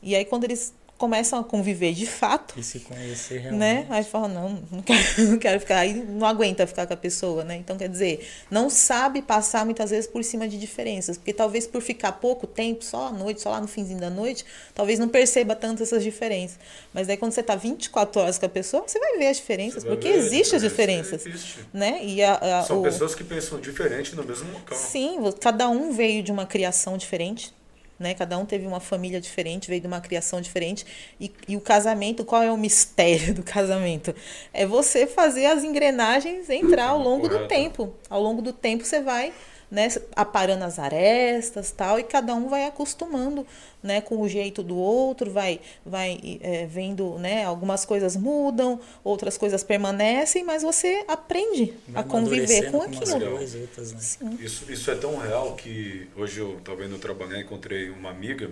Speaker 3: E aí quando eles começam a conviver de fato,
Speaker 1: E se conhecer realmente.
Speaker 3: né? Aí fala, não, não quero, não quero ficar, aí não aguenta ficar com a pessoa, né? Então, quer dizer, não sabe passar muitas vezes por cima de diferenças, porque talvez por ficar pouco tempo, só à noite, só lá no finzinho da noite, talvez não perceba tanto essas diferenças. Mas daí quando você tá 24 horas com a pessoa, você vai ver as diferenças, porque existem as
Speaker 2: diferença,
Speaker 3: diferenças,
Speaker 2: existe.
Speaker 3: né? E a, a-
Speaker 2: São
Speaker 3: o-
Speaker 2: pessoas que pensam diferente no mesmo local.
Speaker 3: Sim, cada um veio de uma criação diferente, né? Cada um teve uma família diferente, veio de uma criação diferente. E, e o casamento, qual é o mistério do casamento? É você fazer as engrenagens entrar ao longo do tempo. Ao longo do tempo você vai né, aparando as arestas tal, e cada um vai acostumando né, com o jeito do outro, vai, vai é, vendo, né, algumas coisas mudam, outras coisas permanecem, mas você aprende
Speaker 1: Vai
Speaker 3: a conviver com
Speaker 1: umas
Speaker 3: aquilo.
Speaker 1: outras, né?
Speaker 3: Sim.
Speaker 2: Isso, isso é tão real que hoje eu estava indo trabalhar encontrei uma amiga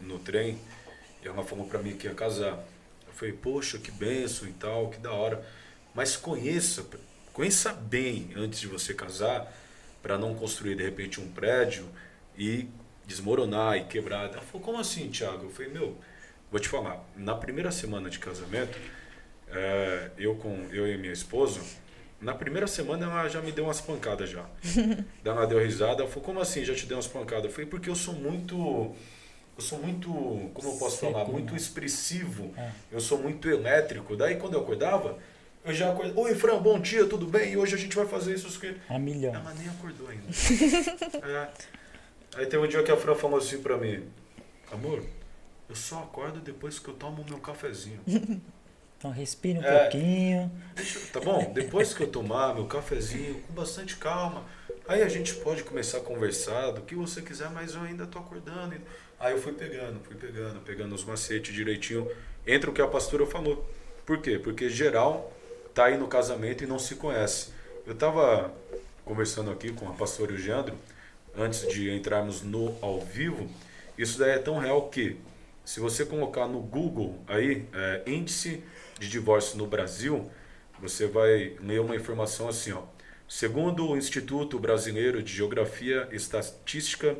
Speaker 2: no trem e ela falou para mim que ia casar. Eu falei, poxa, que benção e tal, que da hora. Mas conheça, conheça bem antes de você casar para não construir de repente um prédio e desmoronar e quebrar. Ela falou, como assim, Thiago? Eu falei, meu, vou te falar, na primeira semana de casamento, é, eu com eu e minha esposa, na primeira semana ela já me deu umas pancadas já. Daí ela deu risada, ela falou, como assim já te deu umas pancadas? Eu falei, porque eu sou muito. Eu sou muito, como eu posso
Speaker 1: Seco,
Speaker 2: falar,
Speaker 1: né?
Speaker 2: muito expressivo.
Speaker 1: É.
Speaker 2: Eu sou muito elétrico. Daí quando eu acordava, eu já acordava, oi Fran, bom dia, tudo bem? E hoje a gente vai fazer isso, aqui.
Speaker 1: A milhão.
Speaker 2: Ela nem acordou ainda. É. Aí teve um dia que a Fran falou assim pra mim, amor, eu só acordo depois que eu tomo meu cafezinho.
Speaker 1: Então respire um
Speaker 2: É.
Speaker 1: pouquinho.
Speaker 2: Deixa- tá bom? Depois que eu tomar meu cafezinho, com bastante calma, aí a gente pode começar a conversar do que você quiser, mas eu ainda tô acordando. Aí eu fui pegando, fui pegando, pegando os macetes direitinho. Entra o que a pastora falou. Por quê? Porque geral tá aí no casamento e não se conhece. Eu tava conversando aqui com a pastora e o Geandro, antes de entrarmos no ao vivo. Isso daí é tão real que, se você colocar no Google aí, é, índice de divórcio no Brasil, você vai ler uma informação assim, ó. Segundo o Instituto Brasileiro de Geografia e Estatística,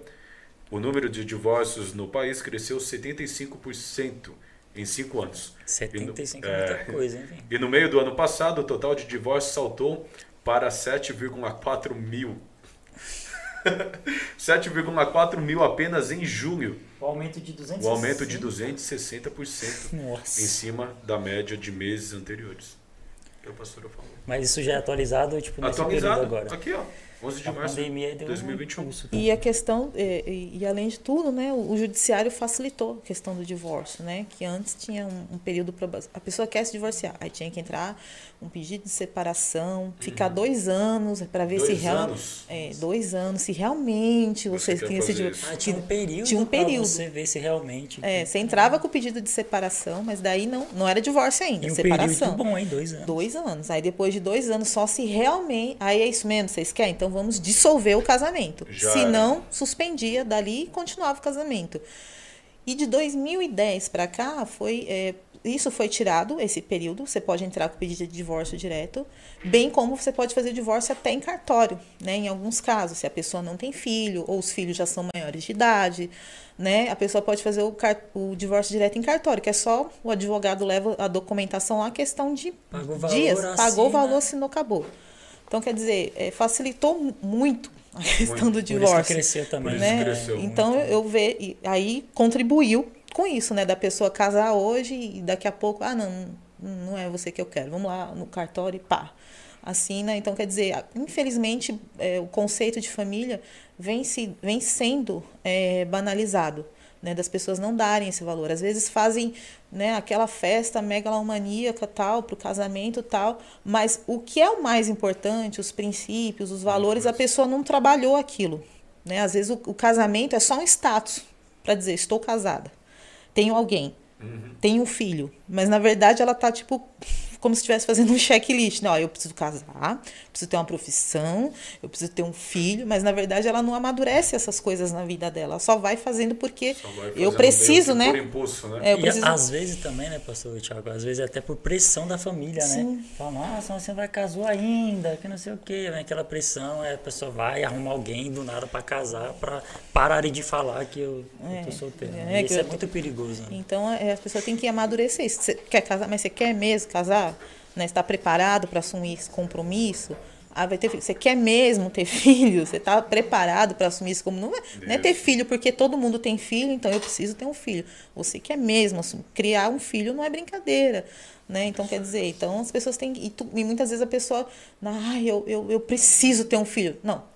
Speaker 2: o número de divórcios no país cresceu 75% em cinco anos.
Speaker 1: 75
Speaker 2: É.
Speaker 1: é muita coisa, hein?
Speaker 2: E no meio do ano passado, o total de divórcios saltou para 7,4 mil. 7,4 mil apenas em julho.
Speaker 1: O aumento de 260%.
Speaker 2: O aumento de 260%
Speaker 1: Nossa.
Speaker 2: em cima da média de meses anteriores. Que a pastora falou.
Speaker 1: Mas isso já é atualizado, tipo, nesse
Speaker 2: Atualizado.
Speaker 1: período agora.
Speaker 2: Aqui, ó. 11 de
Speaker 1: a
Speaker 2: março de
Speaker 1: pandemia deu
Speaker 2: 2021.
Speaker 1: um impulso.
Speaker 3: E a questão, e, e- e além de tudo, né, o, o judiciário facilitou a questão do divórcio, né? Que antes tinha um, um período para a pessoa quer se divorciar, aí tinha que entrar um pedido de separação, ficar dois anos para ver se
Speaker 2: Uhum. Dois
Speaker 3: real,
Speaker 2: anos?
Speaker 3: é, dois anos, se realmente
Speaker 2: Você
Speaker 3: vocês
Speaker 2: quer
Speaker 3: queriam se
Speaker 2: fazer
Speaker 3: divorciar.
Speaker 1: Ah, tinha um período,
Speaker 3: Tinha um
Speaker 1: pra
Speaker 3: período.
Speaker 1: você ver se realmente...
Speaker 3: É, você entrava com o pedido de separação, mas daí não, não era divórcio ainda,
Speaker 1: E um
Speaker 3: separação.
Speaker 1: período bom, hein? Dois anos.
Speaker 3: Dois anos. Aí depois de dois anos, só se realmente. Aí é isso mesmo, vocês querem? Então vamos dissolver o casamento.
Speaker 2: Já
Speaker 3: se não, suspendia dali e continuava o casamento. E de 2010 para cá, foi. é, isso foi tirado, esse período. Você pode entrar com pedido de divórcio direto, bem como você pode fazer divórcio até em cartório, né? Em alguns casos, se a pessoa não tem filho, ou os filhos já são maiores de idade, né? A pessoa pode fazer o, o divórcio direto em cartório, que é só o advogado leva a documentação lá, questão de
Speaker 1: Pagou o valor,
Speaker 3: dias, pagou o valor, assinou, acabou. Então, quer dizer, é, facilitou mu- muito a questão do
Speaker 1: Por isso que
Speaker 3: divórcio
Speaker 1: cresceu também.
Speaker 2: Por isso
Speaker 3: né?
Speaker 2: cresceu
Speaker 3: então eu, eu ve e aí contribuiu com isso, né, da pessoa casar hoje e daqui a pouco, ah, não, não é você que eu quero. Vamos lá no cartório e pá. Assina, então quer dizer, infelizmente é, o conceito de família vem se vem sendo é, banalizado. Né, das pessoas não darem esse valor. Às vezes fazem né, aquela festa megalomaníaca tal, para o casamento tal, mas o que é o mais importante, os princípios, os valores, a pessoa não trabalhou aquilo. Né? Às vezes o, o casamento é só um status para dizer estou casada, tenho alguém, tenho um filho, mas na verdade ela tá tipo como se estivesse fazendo um checklist, né? Ó, eu preciso casar, preciso ter uma profissão, eu preciso ter um filho, mas na verdade ela não amadurece essas coisas na vida dela, ela só vai fazendo porque
Speaker 2: vai
Speaker 3: eu preciso, né?
Speaker 2: Por impulso, né?
Speaker 3: É, eu
Speaker 1: e
Speaker 3: preciso-
Speaker 1: às vezes também, né, pastor Thiago? Às vezes até por pressão da família, né?
Speaker 3: Sim.
Speaker 1: Fala, nossa, mas você vai casar ainda, que não sei o quê. Vem aquela pressão, aí a pessoa vai arrumar alguém do nada pra casar, pra pararem de falar que eu, eu tô solteiro.
Speaker 3: é,
Speaker 1: E
Speaker 3: que
Speaker 1: isso é muito perigoso. Né?
Speaker 3: Então é, a pessoa tem que amadurecer isso. Você quer casar, mas você quer mesmo casar? Né? Está preparado para assumir esse compromisso? Ah, vai ter filho. Você quer mesmo ter filho? Você está preparado para assumir isso como não é, não é ter filho porque todo mundo tem filho, então eu preciso ter um filho. Você quer mesmo assumir. criar um filho não é brincadeira, né? Então quer dizer, então as pessoas têm e, tu- e muitas vezes a pessoa, ah, eu, eu, eu preciso ter um filho. Não.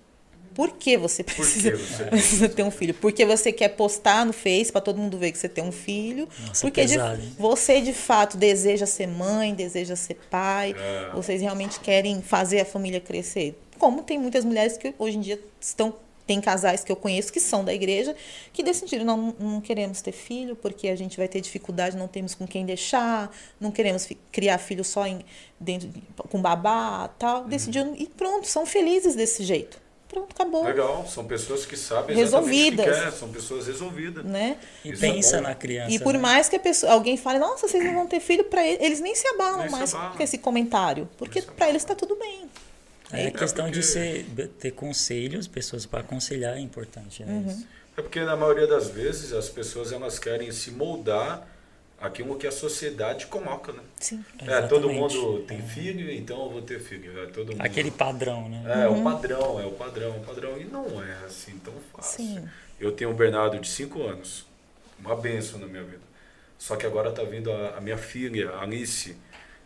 Speaker 3: Por que você precisa,
Speaker 2: você
Speaker 3: precisa ter um filho? Porque você quer postar no Face para todo mundo ver que você tem um filho.
Speaker 1: Nossa,
Speaker 3: porque de-
Speaker 1: pesado, hein?
Speaker 3: você de fato deseja ser mãe, deseja ser pai.
Speaker 2: É.
Speaker 3: Vocês realmente querem fazer a família crescer. Como tem muitas mulheres que hoje em dia estão tem casais que eu conheço que são da igreja que decidiram não, não queremos ter filho porque a gente vai ter dificuldade, não temos com quem deixar, não queremos fi- criar filho só em, dentro de- com babá, tal.
Speaker 2: Uhum.
Speaker 3: Decidiram e pronto, são felizes desse jeito. Pronto, acabou.
Speaker 2: Legal, são pessoas que sabem exatamente o que
Speaker 3: Resolvidas.
Speaker 2: quer, são pessoas resolvidas.
Speaker 3: Né?
Speaker 1: E
Speaker 2: Isso é
Speaker 1: pensa
Speaker 2: bom.
Speaker 1: na criança.
Speaker 3: E por
Speaker 1: né?
Speaker 3: mais que a pessoa, alguém fale, nossa, vocês não vão ter filho para eles, eles nem se abalam
Speaker 2: Nem se
Speaker 3: mais
Speaker 2: abalam.
Speaker 3: com esse comentário, porque
Speaker 2: se
Speaker 3: para eles está tudo bem.
Speaker 1: É questão
Speaker 2: porque-
Speaker 1: de ser, ter conselhos, pessoas para aconselhar é importante, né?
Speaker 3: Uhum.
Speaker 1: Isso.
Speaker 2: É porque na maioria das vezes as pessoas elas querem se moldar aquilo que a sociedade coloca, né?
Speaker 3: Sim.
Speaker 2: É, todo mundo tem filho, então eu vou ter filho. É, todo mundo...
Speaker 1: Aquele padrão, né?
Speaker 2: É, o padrão, é o padrão, o padrão. E não é assim tão fácil.
Speaker 3: Sim.
Speaker 2: Eu tenho um Bernardo de 5 anos, uma benção na minha vida. Só que agora tá vindo a, a minha filha, a Alice,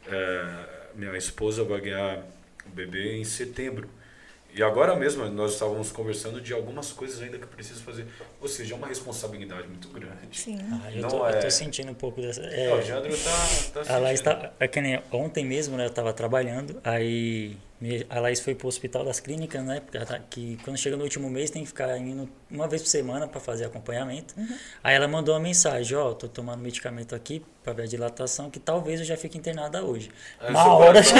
Speaker 2: é, minha esposa vai ganhar o bebê em setembro. E agora mesmo nós estávamos conversando de algumas coisas ainda que eu preciso fazer. Ou seja, é uma responsabilidade muito grande.
Speaker 3: Sim.
Speaker 1: Ah, eu,
Speaker 2: Não
Speaker 1: tô,
Speaker 2: é-
Speaker 1: eu tô sentindo um pouco dessa. é,
Speaker 2: o Jandro tá, tá
Speaker 1: a Laís
Speaker 2: sentindo.
Speaker 1: tá, é que nem ontem mesmo, né, eu tava trabalhando, aí a Laís foi pro hospital das clínicas, né, porque ela tá- que quando chega no último mês tem que ficar indo uma vez por semana para fazer acompanhamento. Aí ela mandou uma mensagem, ó, tô tomando medicamento aqui para ver a dilatação, que talvez eu já fique internada hoje.
Speaker 2: Aí
Speaker 1: Na
Speaker 2: seu
Speaker 1: hora
Speaker 2: coração-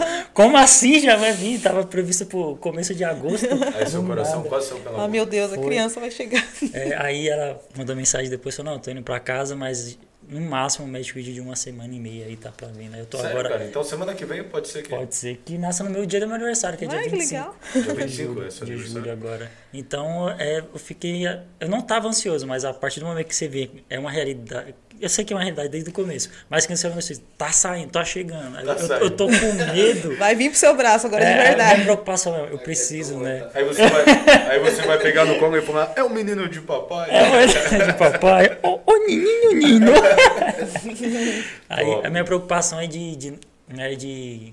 Speaker 1: já como assim já vai vir? Tava previsto pro começo de agosto.
Speaker 2: Aí seu coração saiu pela
Speaker 3: Ah, meu Deus, a
Speaker 1: Foi.
Speaker 3: criança vai chegar.
Speaker 1: É, aí ela mandou mensagem depois, falou, não, tô indo pra casa, mas no máximo o médico de uma semana e meia aí tá pra vir, né? Eu tô
Speaker 2: Sério,
Speaker 1: agora,
Speaker 2: cara? Então semana que vem pode ser que...
Speaker 1: pode ser que nasça no meu dia do meu aniversário, que é dia
Speaker 3: Ai, que
Speaker 1: 25
Speaker 3: legal.
Speaker 2: Dia 25
Speaker 1: julho,
Speaker 2: é seu
Speaker 1: de julho agora. Então, é, eu fiquei. Eu não estava ansioso, mas a partir do momento que você vê, é uma realidade. Eu sei que é uma realidade desde o começo, mas vai assim, tá saindo, tá chegando.
Speaker 2: Tá
Speaker 1: eu,
Speaker 2: saindo.
Speaker 1: eu tô com medo.
Speaker 3: Vai vir pro seu braço agora
Speaker 1: é,
Speaker 3: de
Speaker 1: A
Speaker 3: verdade.
Speaker 1: minha preocupação, é, eu preciso, né?
Speaker 2: Aí você vai, aí você vai pegar no colo e falar, é o menino de papai.
Speaker 1: É de papai, ô, ô nininho, nino. Aí
Speaker 2: Top.
Speaker 1: a minha preocupação é de, de, né, de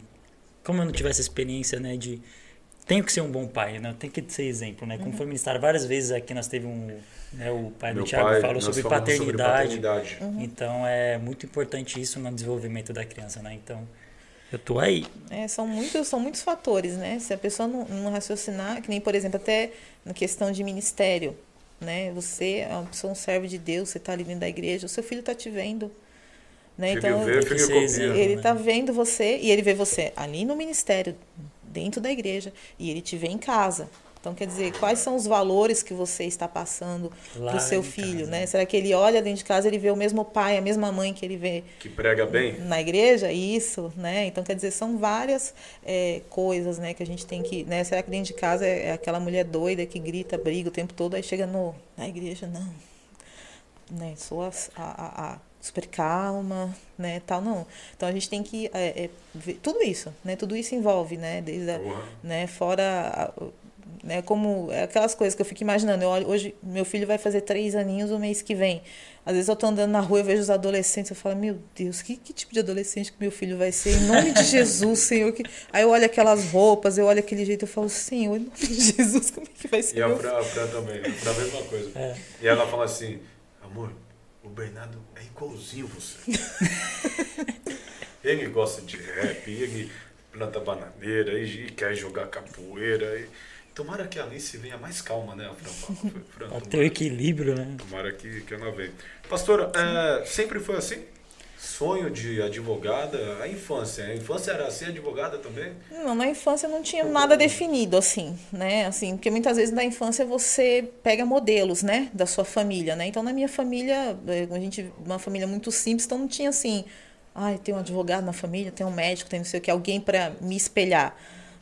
Speaker 1: como eu não tivesse experiência, né, de tenho que ser um bom pai, né? Tem que ser exemplo, né? Como foi ministrado várias vezes aqui, nós teve um, né, o pai
Speaker 2: Meu
Speaker 1: do Thiago
Speaker 2: pai,
Speaker 1: falou sobre
Speaker 2: falamos sobre
Speaker 1: paternidade.
Speaker 2: paternidade.
Speaker 1: Então é muito importante isso no desenvolvimento da criança, né? Então eu tô aí.
Speaker 3: É, são, muitos, são muitos fatores, né? Se a pessoa não, não raciocinar, que nem, por exemplo, até na questão de ministério, né? Você é uma pessoa, um servo de Deus, você está ali dentro da igreja, o seu filho está te vendo. Né? Então,
Speaker 2: vê,
Speaker 3: ele
Speaker 1: né?
Speaker 3: está vendo você e ele vê você ali no ministério, dentro da igreja, e ele te vê em casa. Então, quer dizer, quais são os valores que você está passando para o seu filho,
Speaker 1: casa.
Speaker 3: né? Será que ele olha dentro de casa, ele vê o mesmo pai, a mesma mãe que ele vê
Speaker 2: Que prega bem.
Speaker 3: na igreja? Isso, né? Então, quer dizer, são várias é, coisas, né, que a gente tem que, né? Será que dentro de casa é, aquela mulher doida que grita, briga o tempo todo, aí chega no, na igreja, não, né? Sou a, a- a super calma, né, tal, não. Então, a gente tem que é, é, ver tudo isso, né? Tudo isso envolve, né? Desde a,
Speaker 2: Porra.
Speaker 3: né, fora a- né, como é aquelas coisas que eu fico imaginando. Eu olho, hoje meu filho vai fazer três aninhos o mês que vem. Às vezes eu tô andando na rua e vejo os adolescentes, eu falo, meu Deus, que, que tipo de adolescente que meu filho vai ser? Em nome de Jesus, Senhor. Que... Aí eu olho aquelas roupas, eu olho aquele jeito, eu falo, Senhor, em nome de Jesus, como é que vai ser
Speaker 2: E a Fran, a Fran também, a Fran a mesma coisa.
Speaker 1: É.
Speaker 2: E ela fala assim, amor, o Bernardo é igualzinho você. ele gosta de rap, ele planta bananeira, e quer jogar capoeira. E... Tomara que a Alice venha mais calma, né, Fran? Fran,
Speaker 1: ter o equilíbrio, né?
Speaker 2: tomara que, que ela venha. Pastora, é, sempre foi assim? Sonho de advogada, a infância. A infância era assim, advogada também?
Speaker 3: Não, na infância não tinha nada definido, assim, né? Assim, porque muitas vezes na infância você pega modelos, né? Da sua família, né? Então, na minha família, eh, a gente, uma família muito simples, então não tinha assim, ai, tem um advogado na família, tem um médico, tem não sei o que, alguém para me espelhar,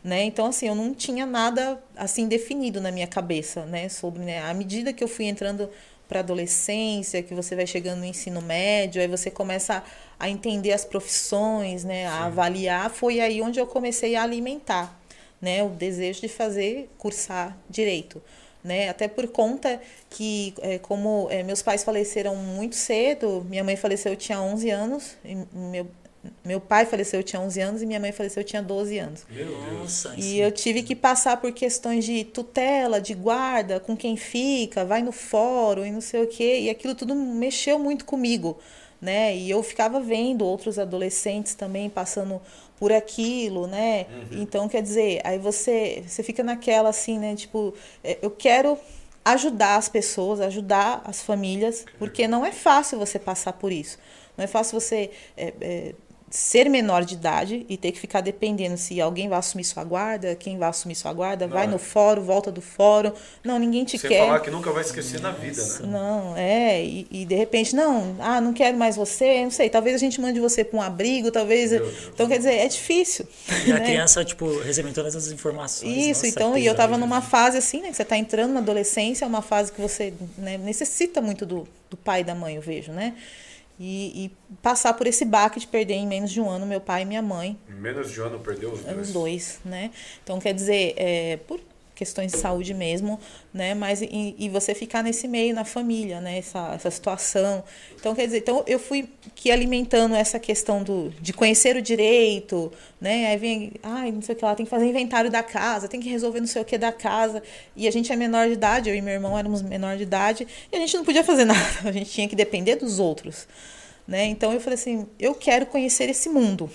Speaker 3: né? Então, assim, eu não tinha nada, assim, definido na minha cabeça, né? Sobre, né? À medida que eu fui entrando para adolescência, que você vai chegando no ensino médio, aí você começa a, a entender as profissões, né, a avaliar, foi aí onde eu comecei a alimentar, né, o desejo de fazer cursar direito, né, até por conta que é, como é, meus pais faleceram muito cedo, minha mãe faleceu eu tinha 11 anos, e meu meu pai faleceu eu tinha 11 anos e minha mãe faleceu eu tinha 12 anos.
Speaker 1: Nossa,
Speaker 3: E eu tive que passar por questões de tutela, de guarda, com quem fica, vai no fórum e não sei o quê. E aquilo tudo mexeu muito comigo, né? E eu ficava vendo outros adolescentes também passando por aquilo, né? Então, quer dizer, aí você, você fica naquela assim, né? Tipo, é, eu quero ajudar as pessoas, ajudar as famílias, porque não é fácil você passar por isso. Não é fácil você é, é, ser menor de idade e ter que ficar dependendo se alguém vai assumir sua guarda, quem vai assumir sua guarda,
Speaker 2: Não,
Speaker 3: vai
Speaker 2: é.
Speaker 3: no fórum, volta do fórum. Não, ninguém te
Speaker 2: Sem
Speaker 3: quer.
Speaker 2: falar que nunca vai esquecer na vida, né?
Speaker 3: Não, é, e, e de repente, não, ah, não quero mais você, não sei, talvez a gente mande você para um abrigo, talvez.
Speaker 2: Meu Deus.
Speaker 3: Então, quer dizer, é difícil.
Speaker 1: E a
Speaker 3: né?
Speaker 1: criança, tipo, recebendo todas essas informações.
Speaker 3: Isso,
Speaker 1: nossa,
Speaker 3: então, e eu tava
Speaker 1: pesado.
Speaker 3: numa fase assim, né? Que você tá entrando na adolescência, é uma fase que você né, necessita muito do, do pai e da mãe, eu vejo, né? E, e passar por esse baque de perder em menos de um ano meu pai e minha mãe,
Speaker 2: Em menos de um ano perdeu os dois.
Speaker 3: os dois, né? Então, quer dizer, é, por questões de saúde mesmo, né? Mas e, e você ficar nesse meio na família, né? Essa, essa situação. Então, quer dizer, então eu fui que alimentando essa questão do, de conhecer o direito, né? Aí vem, ai, não sei o que lá, tem que fazer inventário da casa, tem que resolver não sei o que da casa. E a gente é menor de idade, eu e meu irmão éramos menor de idade, e a gente não podia fazer nada, a gente tinha que depender dos outros, né? Então eu falei assim, eu quero conhecer esse mundo,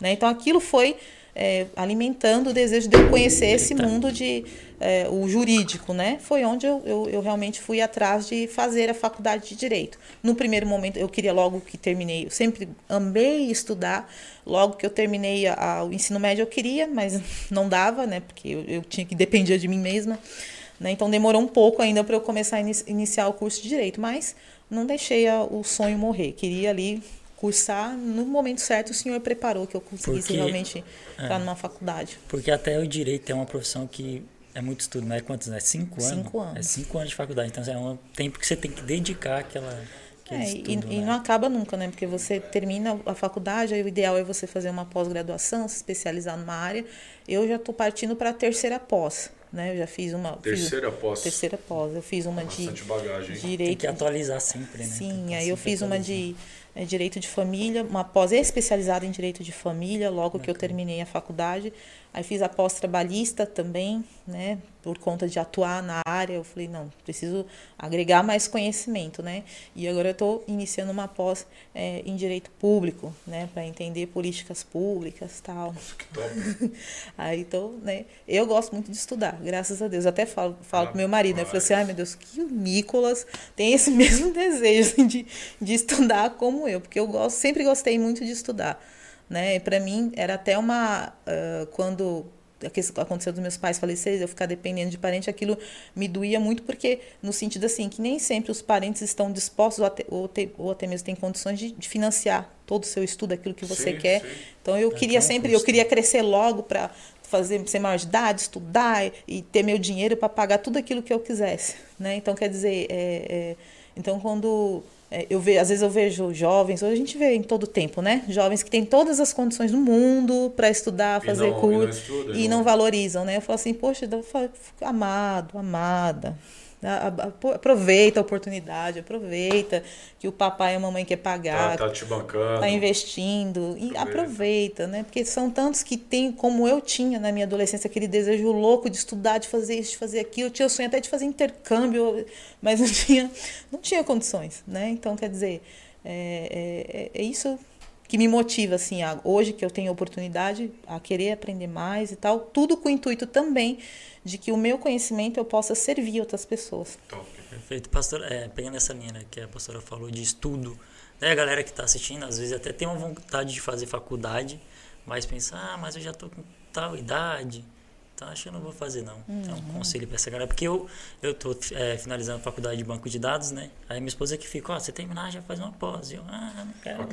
Speaker 3: né? Então aquilo foi é, alimentando o desejo de eu conhecer esse mundo de é, o jurídico, né? Foi onde eu, eu, eu realmente fui atrás de fazer a faculdade de direito. No primeiro momento eu queria logo que terminei, eu sempre amei estudar. Logo que eu terminei a, a- o ensino médio eu queria, mas não dava, né? Porque eu, eu tinha que depender de mim mesma. Né? Então demorou um pouco ainda para eu começar a ini- iniciar o curso de direito, mas não deixei a- o sonho morrer. Queria ali cursar no momento certo. O senhor preparou que eu conseguisse
Speaker 1: Porque-
Speaker 3: realmente entrar numa faculdade.
Speaker 1: Porque até o direito é uma profissão que é muito estudo, não é quantos, né? Cinco anos?
Speaker 3: Cinco anos.
Speaker 1: É cinco anos de faculdade. Então é um tempo que você tem que dedicar àquela,
Speaker 3: É,
Speaker 1: estudo,
Speaker 3: e,
Speaker 1: né?
Speaker 3: e não acaba nunca, né? Porque você termina a faculdade, aí o ideal é você fazer uma pós-graduação, se especializar numa área. Eu já estou partindo para a terceira pós, né? Eu já fiz uma. fiz-
Speaker 2: Terceira pós.
Speaker 3: terceira pós. Eu fiz uma de
Speaker 2: Bastante bagagem. hein?
Speaker 1: Tem
Speaker 3: direito.
Speaker 1: que atualizar sempre, né?
Speaker 3: Sim, aí eu fiz uma de eh, direito de família, uma pós especializada em direito de família, logo que eu terminei a faculdade. Aí fiz a pós trabalhista também, né? Por conta de atuar na área, eu falei, não, preciso agregar mais conhecimento, né? E agora eu estou iniciando uma pós eh, em direito público, né? Para entender políticas públicas tal.
Speaker 2: Nossa, que top.
Speaker 3: Aí então, né? Eu gosto muito de estudar, graças a Deus. Eu até falo, falo pro meu marido, né? Eu falei assim, ai meu Deus, que o Nicolas tem esse mesmo desejo assim, de, de estudar como eu, porque eu gosto, sempre gostei muito de estudar. Né? E para mim era até uma. ah, quando aconteceu dos meus pais falecerem, eu ficar dependendo de parente, aquilo me doía muito, porque no sentido assim, que nem sempre os parentes estão dispostos ou até, ou te- ou até mesmo têm condições de, de financiar todo o seu estudo, aquilo que você
Speaker 2: Sim,
Speaker 3: quer.
Speaker 2: sim.
Speaker 3: Então eu
Speaker 1: É,
Speaker 3: queria sempre, eu
Speaker 1: custo.
Speaker 3: queria crescer logo para fazer ser maior de idade, estudar e- e ter meu dinheiro para pagar tudo aquilo que eu quisesse, né? Então quer dizer, é, é, então quando é, eu vejo, às vezes eu vejo jovens, hoje a gente vê em todo tempo, né? Jovens que têm todas as condições do mundo para estudar,
Speaker 2: E
Speaker 3: fazer
Speaker 2: não- e não
Speaker 3: curso
Speaker 2: estuda,
Speaker 3: e
Speaker 2: não-
Speaker 3: não valorizam, né? Eu falo assim, poxa, amado, amada, aproveita a oportunidade, aproveita que o papai e a mamãe quer pagar,
Speaker 2: Tá, tá te bancando.
Speaker 3: tá investindo e
Speaker 2: Aproveita.
Speaker 3: aproveita, né? Porque são tantos que tem, como eu tinha na minha adolescência, aquele desejo louco de estudar, de fazer isso, de fazer aquilo. Eu tinha o sonho até de fazer intercâmbio, mas não tinha, não tinha condições, né? Então, quer dizer, é, é, é isso que me motiva, assim, a, hoje que eu tenho oportunidade a querer aprender mais e tal, tudo com o intuito também de que o meu conhecimento eu possa servir outras pessoas.
Speaker 2: Top.
Speaker 1: Perfeito. Pastor, é, pegando essa linha né, que a pastora falou de estudo, né, a galera que está assistindo, às vezes até tem uma vontade de fazer faculdade, mas pensa, ah, mas eu já tô com tal idade, então acho que eu não vou fazer não. Então, um conselho para essa galera, porque eu, eu tô é, finalizando a faculdade de banco de dados, né, aí minha esposa que fica, ó, você terminar já faz uma pós, eu, ah, não quero,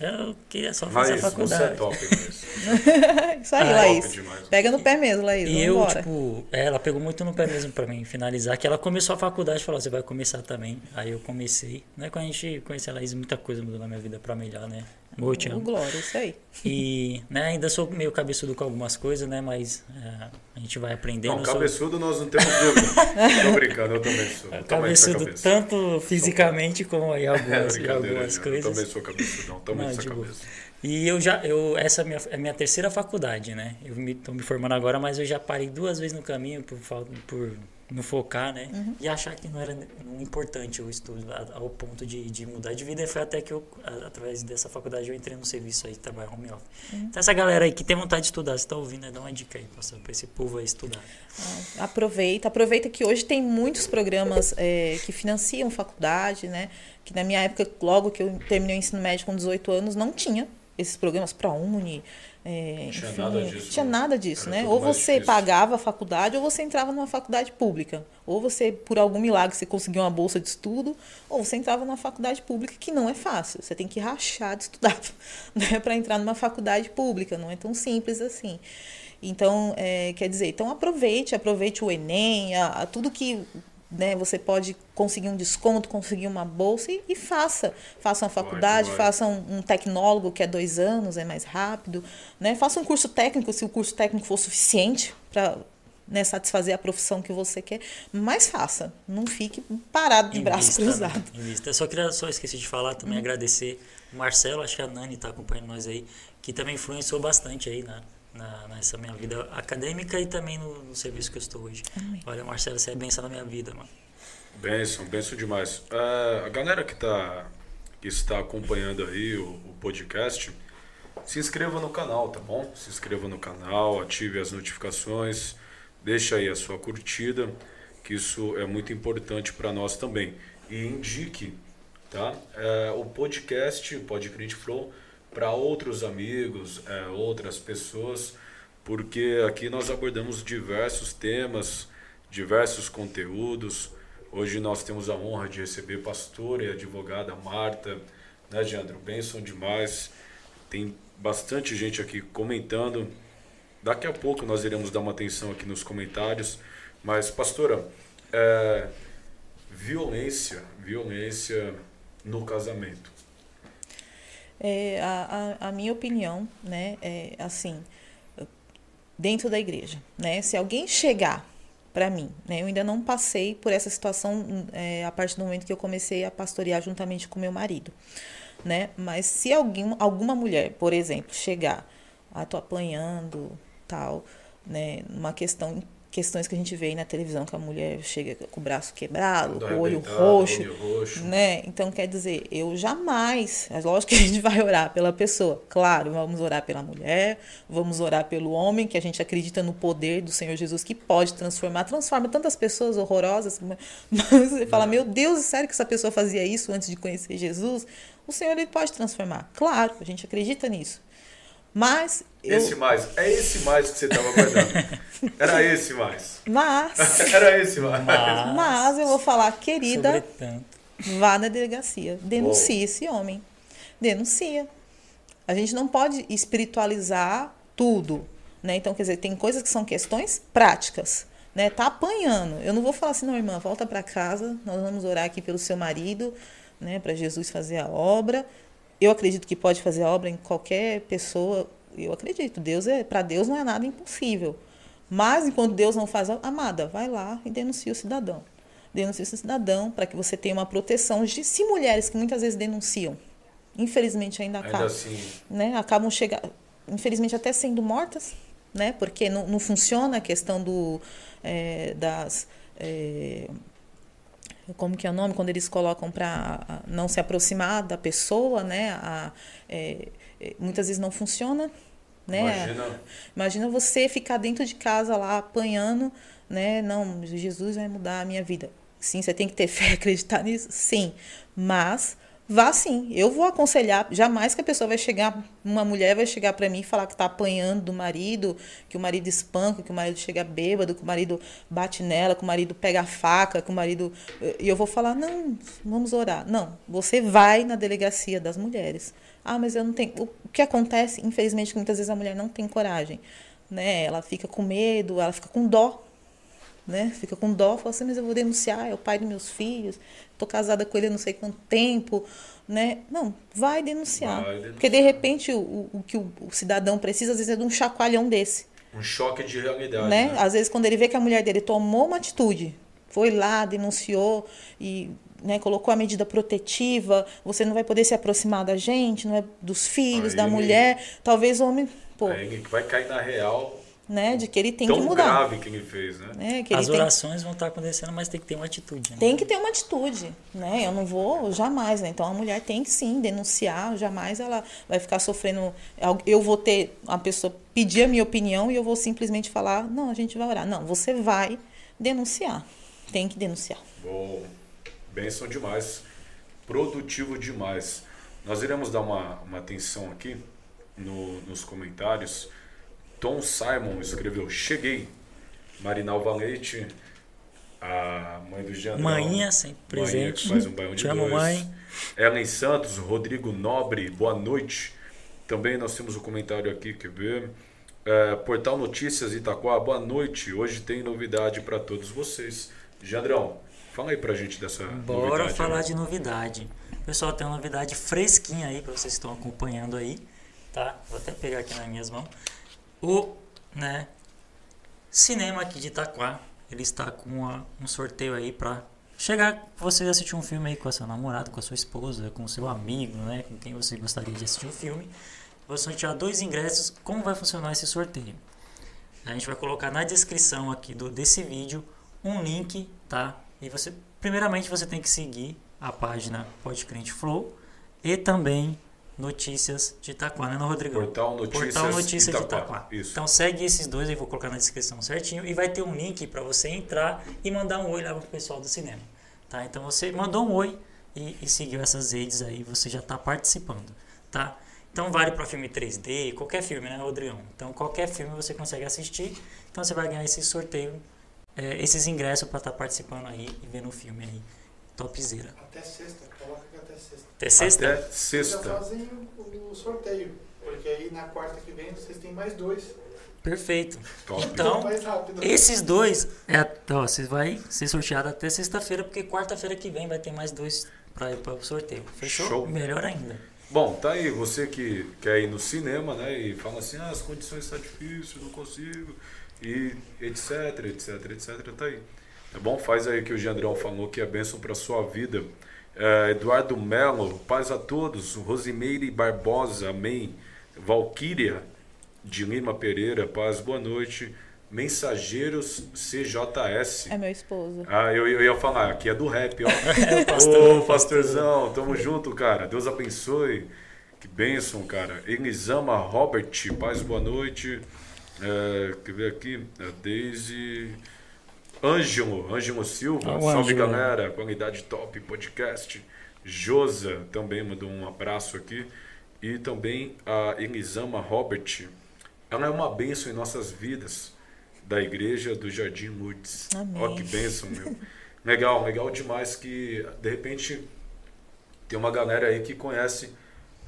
Speaker 1: eu queria só fazer
Speaker 2: Mas
Speaker 1: a
Speaker 2: você
Speaker 1: faculdade.
Speaker 2: é top mesmo.
Speaker 3: Isso aí,
Speaker 1: Ah,
Speaker 3: Laís.
Speaker 2: demais.
Speaker 3: Pega no pé mesmo, Laís.
Speaker 1: E eu,
Speaker 3: vambora.
Speaker 1: tipo, é, ela pegou muito no pé mesmo pra mim finalizar, que ela começou a faculdade e falou, você vai começar também. Aí eu comecei, né? Quando a gente conheceu a Laís, muita coisa mudou na minha vida pra melhor, né? Eu te amo.
Speaker 3: Glória, isso aí.
Speaker 1: E, né, ainda sou meio cabeçudo com algumas coisas, né? Mas é, a gente vai aprendendo.
Speaker 2: Não,
Speaker 1: eu sou
Speaker 2: cabeçudo nós não temos dúvida. Tô brincando, eu também sou. Eu também sou
Speaker 1: cabeçudo
Speaker 2: cabeça.
Speaker 1: tanto fisicamente como em
Speaker 2: É,
Speaker 1: algumas, em
Speaker 2: brincadeira,
Speaker 1: algumas
Speaker 2: eu
Speaker 1: coisas.
Speaker 2: também sou cabeçudão, também
Speaker 1: Não,
Speaker 2: sou cabeça.
Speaker 1: E eu já, eu, essa é a minha, é a minha terceira faculdade, né? Eu me, tô me formando agora, mas eu já parei duas vezes no caminho por falta, por não focar, né?
Speaker 3: Uhum.
Speaker 1: E achar que não era importante o estudo ao ponto de, de mudar de vida. E foi até que eu, através dessa faculdade, eu entrei no serviço aí, trabalho home office.
Speaker 3: Uhum.
Speaker 1: Então essa galera aí que tem vontade de estudar, você tá ouvindo, né? dá uma dica aí, pra esse povo aí estudar.
Speaker 3: Aproveita, aproveita que hoje tem muitos programas é, que financiam faculdade, né? Que na minha época, logo que eu terminei o ensino médio com 18 anos, não tinha esses programas para Uni. É,
Speaker 2: Tinha
Speaker 3: enfim,
Speaker 2: nada disso,
Speaker 3: tinha
Speaker 2: né?
Speaker 3: nada disso, né? Ou você
Speaker 2: difícil.
Speaker 3: pagava a faculdade ou você entrava numa faculdade pública. Ou você, por algum milagre, você conseguiu uma bolsa de estudo, ou você entrava numa faculdade pública, que não é fácil. Você tem que rachar de estudar né? para entrar numa faculdade pública, não é tão simples assim. Então, é, quer dizer, então aproveite, aproveite o Enem, a, a tudo que né, você pode conseguir um desconto, conseguir uma bolsa e, e faça. Faça uma faculdade,
Speaker 2: vai.
Speaker 3: faça um, um tecnólogo que é dois anos, é mais rápido. Né? Faça um curso técnico, se o curso técnico for suficiente para né, satisfazer a profissão que você quer, mas faça. Não fique parado de braço
Speaker 1: né?
Speaker 3: cruzado.
Speaker 1: Invista. Só queria, só esqueci de falar também, agradecer o Marcelo, acho que a Nani está acompanhando nós aí, que também influenciou bastante aí na, na, nessa minha vida acadêmica e também no, no serviço que eu estou hoje. Olha, Marcelo, você é benção na minha vida, mano.
Speaker 2: Benção, benção demais. É, a galera que, tá, que está acompanhando aí o, o podcast, se inscreva no canal, tá bom? Se inscreva no canal, ative as notificações, deixa aí a sua curtida, que isso é muito importante para nós também. E indique tá? É, o podcast Pod Crente Flow para outros amigos, é, outras pessoas, porque aqui nós abordamos diversos temas, diversos conteúdos. Hoje nós temos a honra de receber pastora e advogada Marta, né, Geandro? Benção demais. Tem bastante gente aqui comentando. Daqui a pouco nós iremos dar uma atenção aqui nos comentários. Mas, pastora, é, violência, violência no casamento?
Speaker 3: É, a, a, a minha opinião, né, é assim, dentro da igreja, né, se alguém chegar para mim, né, eu ainda não passei por essa situação é, a partir do momento que eu comecei a pastorear juntamente com meu marido, né, mas se alguém, alguma mulher, por exemplo, chegar, ah, tô apanhando, tal, né, uma questão questões que a gente vê aí na televisão que a mulher chega com o braço quebrado, com o olho roxo, olho roxo, né? Então quer dizer, eu jamais, é lógico que a gente vai orar pela pessoa. Claro, vamos orar pela mulher, vamos orar pelo homem, que a gente acredita no poder do Senhor Jesus que pode transformar, transforma tantas pessoas horrorosas, mas você fala, meu Deus, sério que essa pessoa fazia isso antes de conhecer Jesus? O Senhor ele pode transformar. Claro, a gente acredita nisso. Mas.
Speaker 2: Esse eu... mais. É esse mais que você estava guardando. Era esse mais.
Speaker 3: Mas.
Speaker 2: Era esse mais.
Speaker 3: Mas, mas eu vou falar, querida. Vá na delegacia. Denuncie esse homem. Denuncia. A gente não pode espiritualizar tudo. Né? Então, quer dizer, tem coisas que são questões práticas. Né? Tá apanhando. Eu não vou falar assim, não, irmã, volta para casa, nós vamos orar aqui pelo seu marido, né, para Jesus fazer a obra. Eu acredito que pode fazer obra em qualquer pessoa. Eu acredito. Deus é para Deus não é nada impossível. Mas enquanto Deus não faz, amada, vai lá e denuncia o cidadão. Denuncia o cidadão para que você tenha uma proteção de se mulheres que muitas vezes denunciam, infelizmente ainda,
Speaker 2: ainda
Speaker 3: acabam,
Speaker 2: assim.
Speaker 3: né, acabam chegando, infelizmente até sendo mortas, né, porque não, não funciona a questão do é, das é, como que é o nome, quando eles colocam para não se aproximar da pessoa, né? A, é, é, muitas vezes não funciona, né? Imagina. Imagina você ficar dentro de casa lá apanhando, né? Não, Jesus vai mudar a minha vida. Sim, você tem que ter fé, acreditar nisso, sim. Mas Vá sim. Eu vou aconselhar. Jamais que a pessoa vai chegar, uma mulher vai chegar para mim e falar que está apanhando do marido, que o marido espanca, que o marido chega bêbado, que o marido bate nela, que o marido pega a faca, que o marido. E eu vou falar: não, vamos orar. Não, você vai na delegacia das mulheres. Ah, mas eu não tenho. O que acontece, infelizmente, que muitas vezes a mulher não tem coragem. Né? Ela fica com medo, ela fica com dó né? Fica com dó, fala assim, mas eu vou denunciar, é o pai dos meus filhos, tô casada com ele há não sei quanto tempo, né? Não, vai denunciar. Vai denunciar. Porque de repente o, o, que o, o, cidadão precisa, às vezes, é de um chacoalhão desse.
Speaker 2: Um choque de realidade.
Speaker 3: Né? né? Às vezes, quando ele vê que a mulher dele tomou uma atitude, foi lá, denunciou e né, colocou a medida protetiva, você não vai poder se aproximar da gente, não é dos filhos, Aí, da mulher, talvez o homem. Pô,
Speaker 2: vai cair na real
Speaker 3: né? De que ele tem
Speaker 2: Tão
Speaker 3: que mudar.
Speaker 2: grave que ele fez, né?
Speaker 3: né?
Speaker 1: Que As orações tem... vão estar acontecendo, mas tem que ter uma atitude. Né?
Speaker 3: Tem que ter uma atitude, né? Eu não vou jamais, né? Então a mulher tem que sim denunciar, jamais ela vai ficar sofrendo. Eu vou ter a pessoa pedir a minha opinião e eu vou simplesmente falar, não, a gente vai orar. Não, você vai denunciar. Tem que denunciar.
Speaker 2: Bom, benção demais. Produtivo demais. Nós iremos dar uma, uma atenção aqui no, nos comentários Tom Simon escreveu Cheguei. Marinal Valente, a mãe do Jean.
Speaker 1: Mãinha, sempre presente.
Speaker 2: mais um baião de
Speaker 1: Te amo, mãe.
Speaker 2: Ellen Santos, Rodrigo Nobre, boa noite. Também nós temos um comentário aqui, quer ver? É, Portal Notícias Itaquá, boa noite. Hoje tem novidade para todos vocês. Jandrão, fala aí pra gente dessa
Speaker 1: Bora
Speaker 2: novidade.
Speaker 1: falar né? de novidade. Pessoal, tem uma novidade fresquinha aí para vocês que estão acompanhando aí, tá? Vou até pegar aqui nas minhas mãos o né, cinema aqui de Itaquá. Ele está com uma, um sorteio aí para chegar você assistir um filme aí com a sua namorada, com a sua esposa, com o seu amigo, né, com quem você gostaria de assistir um filme. Vai sortear dois ingressos. Como vai funcionar esse sorteio? A gente vai colocar na descrição aqui do, desse vídeo um link, tá? E você, primeiramente, você tem que seguir a página Podcrente Flow e também Notícias de Itaquá, né, Rodrigão?
Speaker 2: Portal Notícias,
Speaker 1: Portal Notícias de Itaquá. Isso. Então segue esses dois, eu vou colocar na descrição certinho e vai ter um link para você entrar e mandar um oi lá pro pessoal do cinema. Tá? Então você mandou um oi e, e seguiu essas redes aí, você já está participando, tá? Então vale para filme 3D, qualquer filme, né, Rodrigão? Então qualquer filme você consegue assistir, então você vai ganhar esse sorteio, é, esses ingressos para estar tá participando aí e vendo o filme aí, topzera.
Speaker 4: Até sexta, coloca sexta.
Speaker 1: Até sexta?
Speaker 2: Até sexta.
Speaker 4: Já fazem o, sorteio, porque aí na quarta que vem vocês têm mais dois.
Speaker 1: Perfeito. Top. Então, esses dois, é, ó, você vai ser sorteado até sexta-feira, porque quarta-feira que vem vai ter mais dois pra ir para o sorteio. Fechou?
Speaker 2: Show.
Speaker 1: Melhor ainda.
Speaker 2: Bom, tá aí, você que quer ir no cinema, né? E fala assim, ah, as condições estão difíceis, não consigo, e etc, etc, etc, tá aí. É bom? Faz aí que o Gendrão falou que é bênção para sua vida. É, Eduardo Melo, paz a todos. Rosimeire Barbosa, amém. Valquíria de Lima Pereira, paz, boa noite. Mensageiros CJS.
Speaker 3: É meu esposo.
Speaker 2: Ah, eu, eu ia falar, aqui é do rap, ó.
Speaker 1: É, o pastor,
Speaker 2: Ô, pastorzão, tamo junto, cara. Deus abençoe. Que bênção, cara. Elisama Robert, paz, boa noite. É, quer ver aqui? A Daisy. Ângelo, Ângelo Silva,
Speaker 1: Ah,
Speaker 2: salve
Speaker 1: Ângelo.
Speaker 2: galera, qualidade top, podcast. Josa também mandou um abraço aqui. E também a Elisama Robert. Ela é uma bênção em nossas vidas da igreja do Jardim Lourdes.
Speaker 3: Amém.
Speaker 2: Ó, que bênção, meu. legal, legal demais que de repente tem uma galera aí que conhece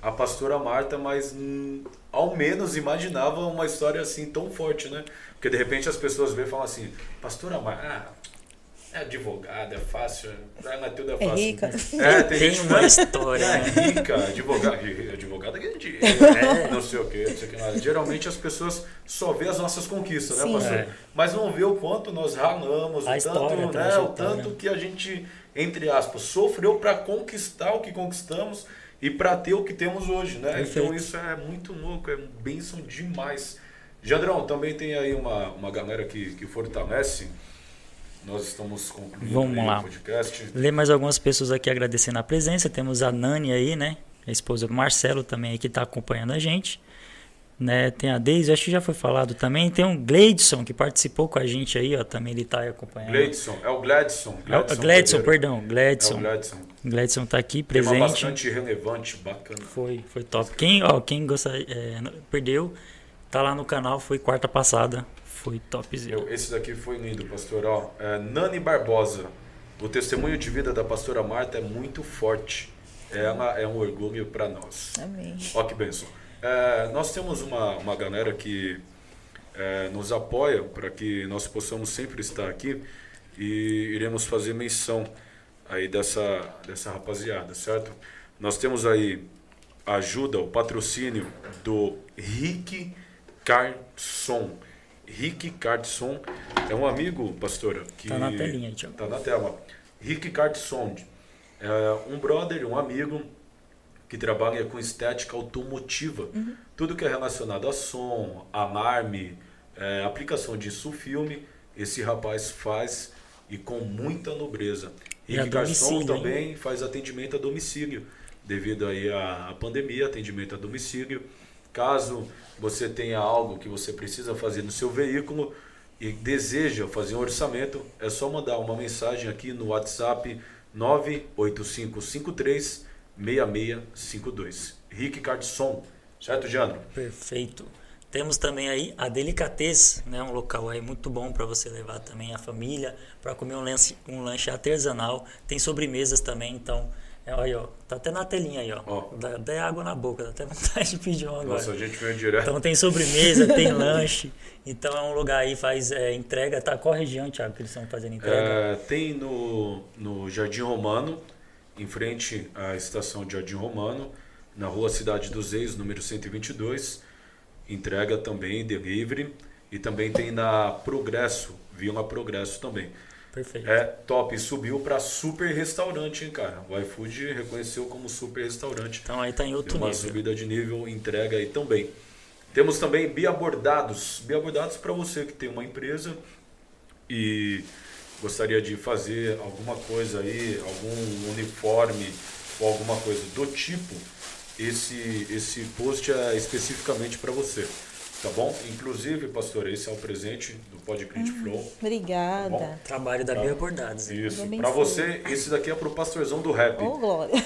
Speaker 2: a pastora Marta, mas hum, ao menos imaginava uma história assim tão forte, né? Porque de repente as pessoas veem e falam assim, pastora Marta, ah, é advogada, é fácil, ela é tudo é
Speaker 3: É
Speaker 2: fácil.
Speaker 3: rica.
Speaker 2: É, tem,
Speaker 1: Tem
Speaker 2: gente
Speaker 1: uma
Speaker 2: que-
Speaker 1: história,
Speaker 2: é
Speaker 1: né?
Speaker 2: rica, advogada, advogada ganha dinheiro,
Speaker 1: É.
Speaker 2: não sei o que, não sei o que. Geralmente as pessoas só vê as nossas conquistas, né,
Speaker 3: Sim.
Speaker 2: pastor?
Speaker 1: É.
Speaker 2: Mas não vê o quanto nós ralamos,
Speaker 1: A
Speaker 2: o tanto, né, o tanto que a gente, entre aspas, sofreu para conquistar o que conquistamos e para ter o que temos hoje, né?
Speaker 1: Perfeito.
Speaker 2: Então isso é muito louco, é bênção demais. Jandrão, também tem aí uma, uma galera que, que fortalece. Nós estamos concluindo
Speaker 1: Vamos lá.
Speaker 2: o podcast.
Speaker 1: Ler mais algumas pessoas aqui agradecendo a presença. Temos a Nani aí, né? A esposa do Marcelo também aí que está acompanhando a gente. Né? Tem a Deise, acho que já foi falado também. Tem o Gleidson que participou com a gente aí, ó. Também ele está aí acompanhando.
Speaker 2: Gladson, é o Gladson.
Speaker 1: É o Gladson, perdão.
Speaker 2: É o
Speaker 1: Gladson.
Speaker 2: Gladson.
Speaker 1: Tá aqui
Speaker 2: Tema
Speaker 1: presente.
Speaker 2: bastante relevante, bacana.
Speaker 1: Foi, foi top. Quem, ó, quem gosta, é, perdeu, tá lá no canal, foi quarta passada. Foi.
Speaker 2: Eu- esse daqui foi lindo, pastor. Ó, é, Nani Barbosa. O testemunho de vida da pastora Marta é muito forte. Ela é um orgulho para nós.
Speaker 3: Amém.
Speaker 2: Ó que benção. É, nós temos uma, uma galera que é, nos apoia para que nós possamos sempre estar aqui e iremos fazer menção aí dessa, dessa rapaziada, certo? Nós temos aí a ajuda, o patrocínio do Rick Carson. Rick Carson é um amigo, pastora, que
Speaker 1: Tá na telinha aí, Thiago.
Speaker 2: Tá na tela. Rick Carson é um brother, um amigo que trabalha com estética automotiva. Tudo que é relacionado a som, alarme, é, aplicação de filme, esse rapaz faz e com muita nobreza.
Speaker 1: E
Speaker 2: Carson
Speaker 1: domicílio, hein?
Speaker 2: também faz atendimento a domicílio, devido aí à, à pandemia, atendimento a domicílio. Caso você tenha algo que você precisa fazer no seu veículo e deseja fazer um orçamento, é só mandar uma mensagem aqui no WhatsApp 98553 6652. Rick Cardson, certo, Jandro?
Speaker 1: Perfeito. Temos também aí a Delicatez, né, um local aí muito bom para você levar também a família para comer um lanche, um lanche artesanal. Tem sobremesas também, então, é, aí, ó, tá até na telinha aí, ó.
Speaker 2: Ó.
Speaker 1: Dá até água na boca, dá até vontade de pedir um agora.
Speaker 2: Nossa, a gente veio direto.
Speaker 1: Então tem sobremesa, tem lanche. Então é um lugar aí faz é, entrega, tá? Qual região, Thiago, que eles estão fazendo entrega?
Speaker 2: É, tem no, no Jardim Romano, em frente à estação de Jardim Romano, na rua Cidade dos Reis, número 122. Entrega também, delivery. E também tem na Progresso, Vila Progresso também.
Speaker 1: Perfeito.
Speaker 2: É top, subiu para super restaurante, hein, cara. O iFood reconheceu como super restaurante.
Speaker 1: Então aí tá em outro
Speaker 2: uma
Speaker 1: nível.
Speaker 2: subida de nível, entrega aí também. Temos também Bia Bordados. Bia Bordados para você que tem uma empresa e gostaria de fazer alguma coisa aí, algum uniforme ou alguma coisa do tipo, esse, esse post é especificamente para você. Tá bom? Inclusive, pastor, esse é o presente do Podcrit Flow.
Speaker 3: Obrigada.
Speaker 2: Tá bom?
Speaker 1: Trabalho da Bia Bordados.
Speaker 2: Isso. Para você, esse daqui é pro pastorzão do rap.
Speaker 3: Ô, glória.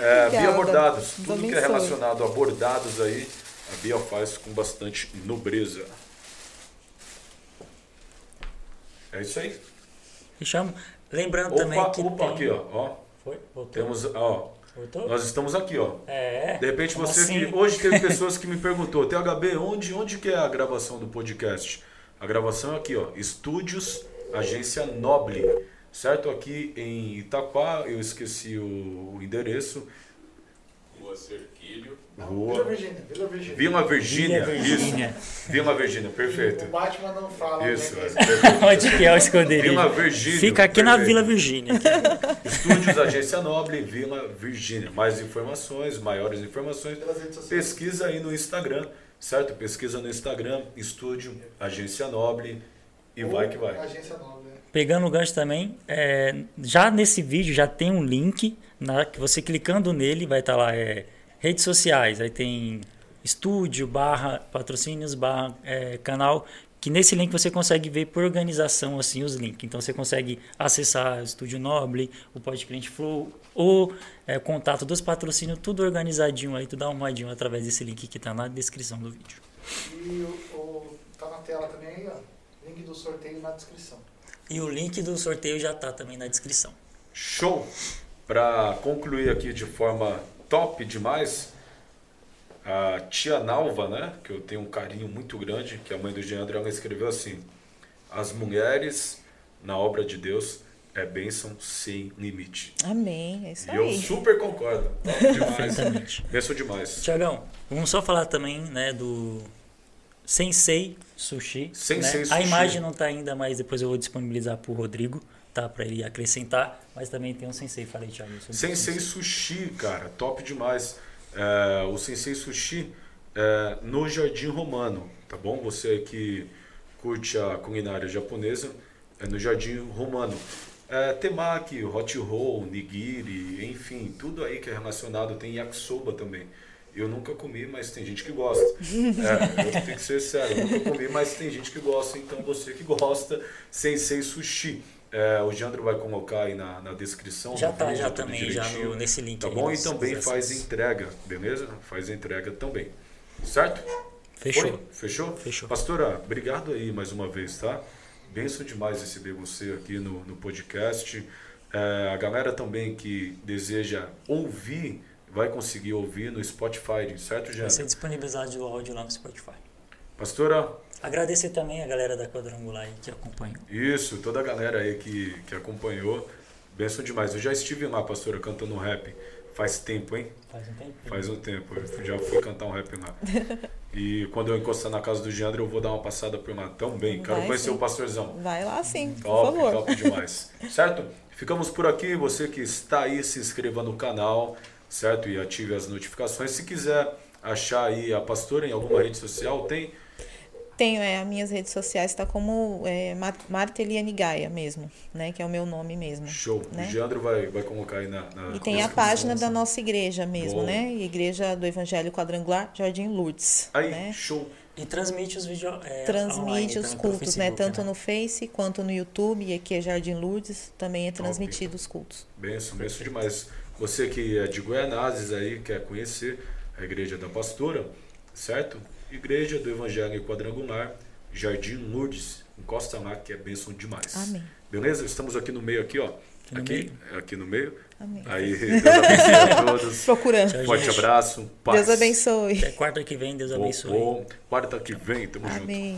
Speaker 2: É, Bia. Bordados, tudo que é relacionado a bordados aí, a Bia faz com bastante nobreza. É isso aí.
Speaker 1: Fechamos? Lembrando também
Speaker 2: Opa,
Speaker 1: que
Speaker 2: opa,
Speaker 1: tem...
Speaker 2: aqui, ó, ó.
Speaker 1: Foi? Voltou?
Speaker 2: Temos, ó,
Speaker 1: Voltou?
Speaker 2: nós estamos aqui, ó.
Speaker 1: É.
Speaker 2: De repente
Speaker 1: Como
Speaker 2: você
Speaker 1: assim?
Speaker 2: que hoje teve pessoas que me perguntou, THB, onde onde que é a gravação do podcast? A gravação é aqui, ó, Estúdios Agência Noble, certo? Aqui em Itaquá, eu esqueci o endereço.
Speaker 5: Rua Cerquilho.
Speaker 4: Vila
Speaker 2: Rua
Speaker 4: Virgínia, Vila Virgínia.
Speaker 2: Vila Virgínia,
Speaker 1: Vila Virgínia.
Speaker 2: isso. Vila Virgínia, perfeito.
Speaker 4: O Batman não fala,
Speaker 2: Isso,
Speaker 4: né?
Speaker 2: é,
Speaker 4: que
Speaker 2: perfeito.
Speaker 1: Onde que é o esconderijo?
Speaker 2: Vila Virgínia.
Speaker 1: Fica aqui na
Speaker 2: perfeito.
Speaker 1: Vila Virgínia.
Speaker 2: Estúdios Agência Nobre, Vila Virgínia. Mais informações, maiores informações,
Speaker 4: Pelas redes sociais.
Speaker 2: pesquisa aí no Instagram, certo? Pesquisa no Instagram, Estúdio Agência Nobre e
Speaker 4: Ou
Speaker 2: vai que vai.
Speaker 4: Agência Nova, né?
Speaker 1: Pegando o gancho também, é, já nesse vídeo já tem um link, na, que você clicando nele vai estar lá, é, redes sociais, aí tem estúdio, barra patrocínios, barra é, canal, que nesse link você consegue ver por organização assim os links. Então você consegue acessar o Estúdio Noble, o Pod Cliente Flow, o é, contato dos patrocínios, tudo organizadinho aí, tudo arrumadinho através desse link que está na descrição do vídeo.
Speaker 4: E o, o- tá na tela também aí, ó. Link do sorteio na descrição.
Speaker 1: E o link do sorteio já está também na descrição.
Speaker 2: Show! Para concluir aqui de forma top demais, a tia Nalva, né, que eu tenho um carinho muito grande, que é a mãe do Geandro, ela escreveu assim: As mulheres na obra de Deus é bênção sem limite.
Speaker 3: Amém. É isso
Speaker 2: E eu
Speaker 3: aí.
Speaker 2: super concordo. Top demais. Bênção demais.
Speaker 1: Tiagão, vamos só falar também, né, do Sensei Sushi.
Speaker 2: Sensei
Speaker 1: né?
Speaker 2: Sushi.
Speaker 1: A imagem não tá ainda, mas depois eu vou disponibilizar pro Rodrigo, tá, para ele acrescentar. Mas também tem um Sensei, falei, Thiago. o
Speaker 2: Sensei Sushi, cara, top demais. É, o Sensei Sushi é, no Jardim Romano, tá bom? Você que curte a culinária japonesa, é no Jardim Romano. É, temaki, hot roll, nigiri, enfim, tudo aí que é relacionado. Tem yakisoba também. Eu nunca comi, mas tem gente que gosta. É, eu tenho que ser sério, eu nunca comi, mas tem gente que gosta. Então você que gosta, Sensei Sushi. É, o Jandro vai colocar aí na, na descrição.
Speaker 1: Já tá,
Speaker 2: vídeo,
Speaker 1: já também, já no, nesse link
Speaker 2: Tá
Speaker 1: aí,
Speaker 2: bom? E também faz entrega, beleza? Faz entrega também. Certo?
Speaker 1: Fechou.
Speaker 2: Foi? Fechou?
Speaker 1: Fechou.
Speaker 2: Pastora, obrigado aí mais uma vez, tá? Benção demais receber você aqui no, no podcast. É, a galera também que deseja ouvir, vai conseguir ouvir no Spotify, certo,
Speaker 1: Vai
Speaker 2: Jean?
Speaker 1: ser disponibilizado o áudio lá no Spotify.
Speaker 2: Pastora,
Speaker 1: Agradecer também a galera da Quadrangular aí que acompanhou.
Speaker 2: isso, toda a galera aí que, que acompanhou. Benção demais. Eu já estive lá, pastora, cantando um rap. Faz tempo, hein?
Speaker 1: Faz um tempo.
Speaker 2: Faz um tempo, eu já fui cantar um rap lá. E quando eu encostar na casa do Geandro, eu vou dar uma passada por lá também. Quero
Speaker 3: Vai
Speaker 2: conhecer
Speaker 3: sim.
Speaker 2: o pastorzão.
Speaker 3: Vai lá sim, por
Speaker 2: Top,
Speaker 3: favor.
Speaker 2: top demais. Certo? Ficamos por aqui. Você que está aí, se inscreva no canal, certo? E ative as notificações. Se quiser achar aí a pastora em alguma rede social, tem?
Speaker 3: Tenho, é, as minhas redes sociais está como é, Mar- Marta Eliane Gaia mesmo, né? Que é o meu nome mesmo.
Speaker 2: Show.
Speaker 3: Né?
Speaker 2: O Geandro vai, vai colocar aí na, na
Speaker 3: E tem a página da nossa igreja mesmo,
Speaker 2: Bom.
Speaker 3: né? Igreja do Evangelho Quadrangular, Jardim Lourdes.
Speaker 2: Aí,
Speaker 3: né?
Speaker 2: show.
Speaker 1: E transmite os vídeos. É, online
Speaker 3: Transmite os cultos, né? Tanto no Face quanto no YouTube. E aqui é Jardim Lourdes, também é transmitido os cultos.
Speaker 2: Benção, benção demais. Você que é de Goianazes aí, quer conhecer a Igreja da Pastora, certo? Igreja do Evangelho Quadrangular, Jardim Lourdes. Encosta lá que é benção demais.
Speaker 3: Amém.
Speaker 2: Beleza? Estamos aqui no meio, aqui, ó.
Speaker 1: no
Speaker 2: Aqui,
Speaker 1: meio?
Speaker 2: aqui no meio.
Speaker 3: Amém.
Speaker 2: Aí, Deus abençoe a todos.
Speaker 3: Procurando.
Speaker 1: Tchau,
Speaker 2: Forte
Speaker 1: gente.
Speaker 2: abraço. Paz.
Speaker 3: Deus abençoe.
Speaker 1: Até quarta que vem, Deus abençoe.
Speaker 2: bom. Quarta que vem, tamo junto.
Speaker 3: Amém.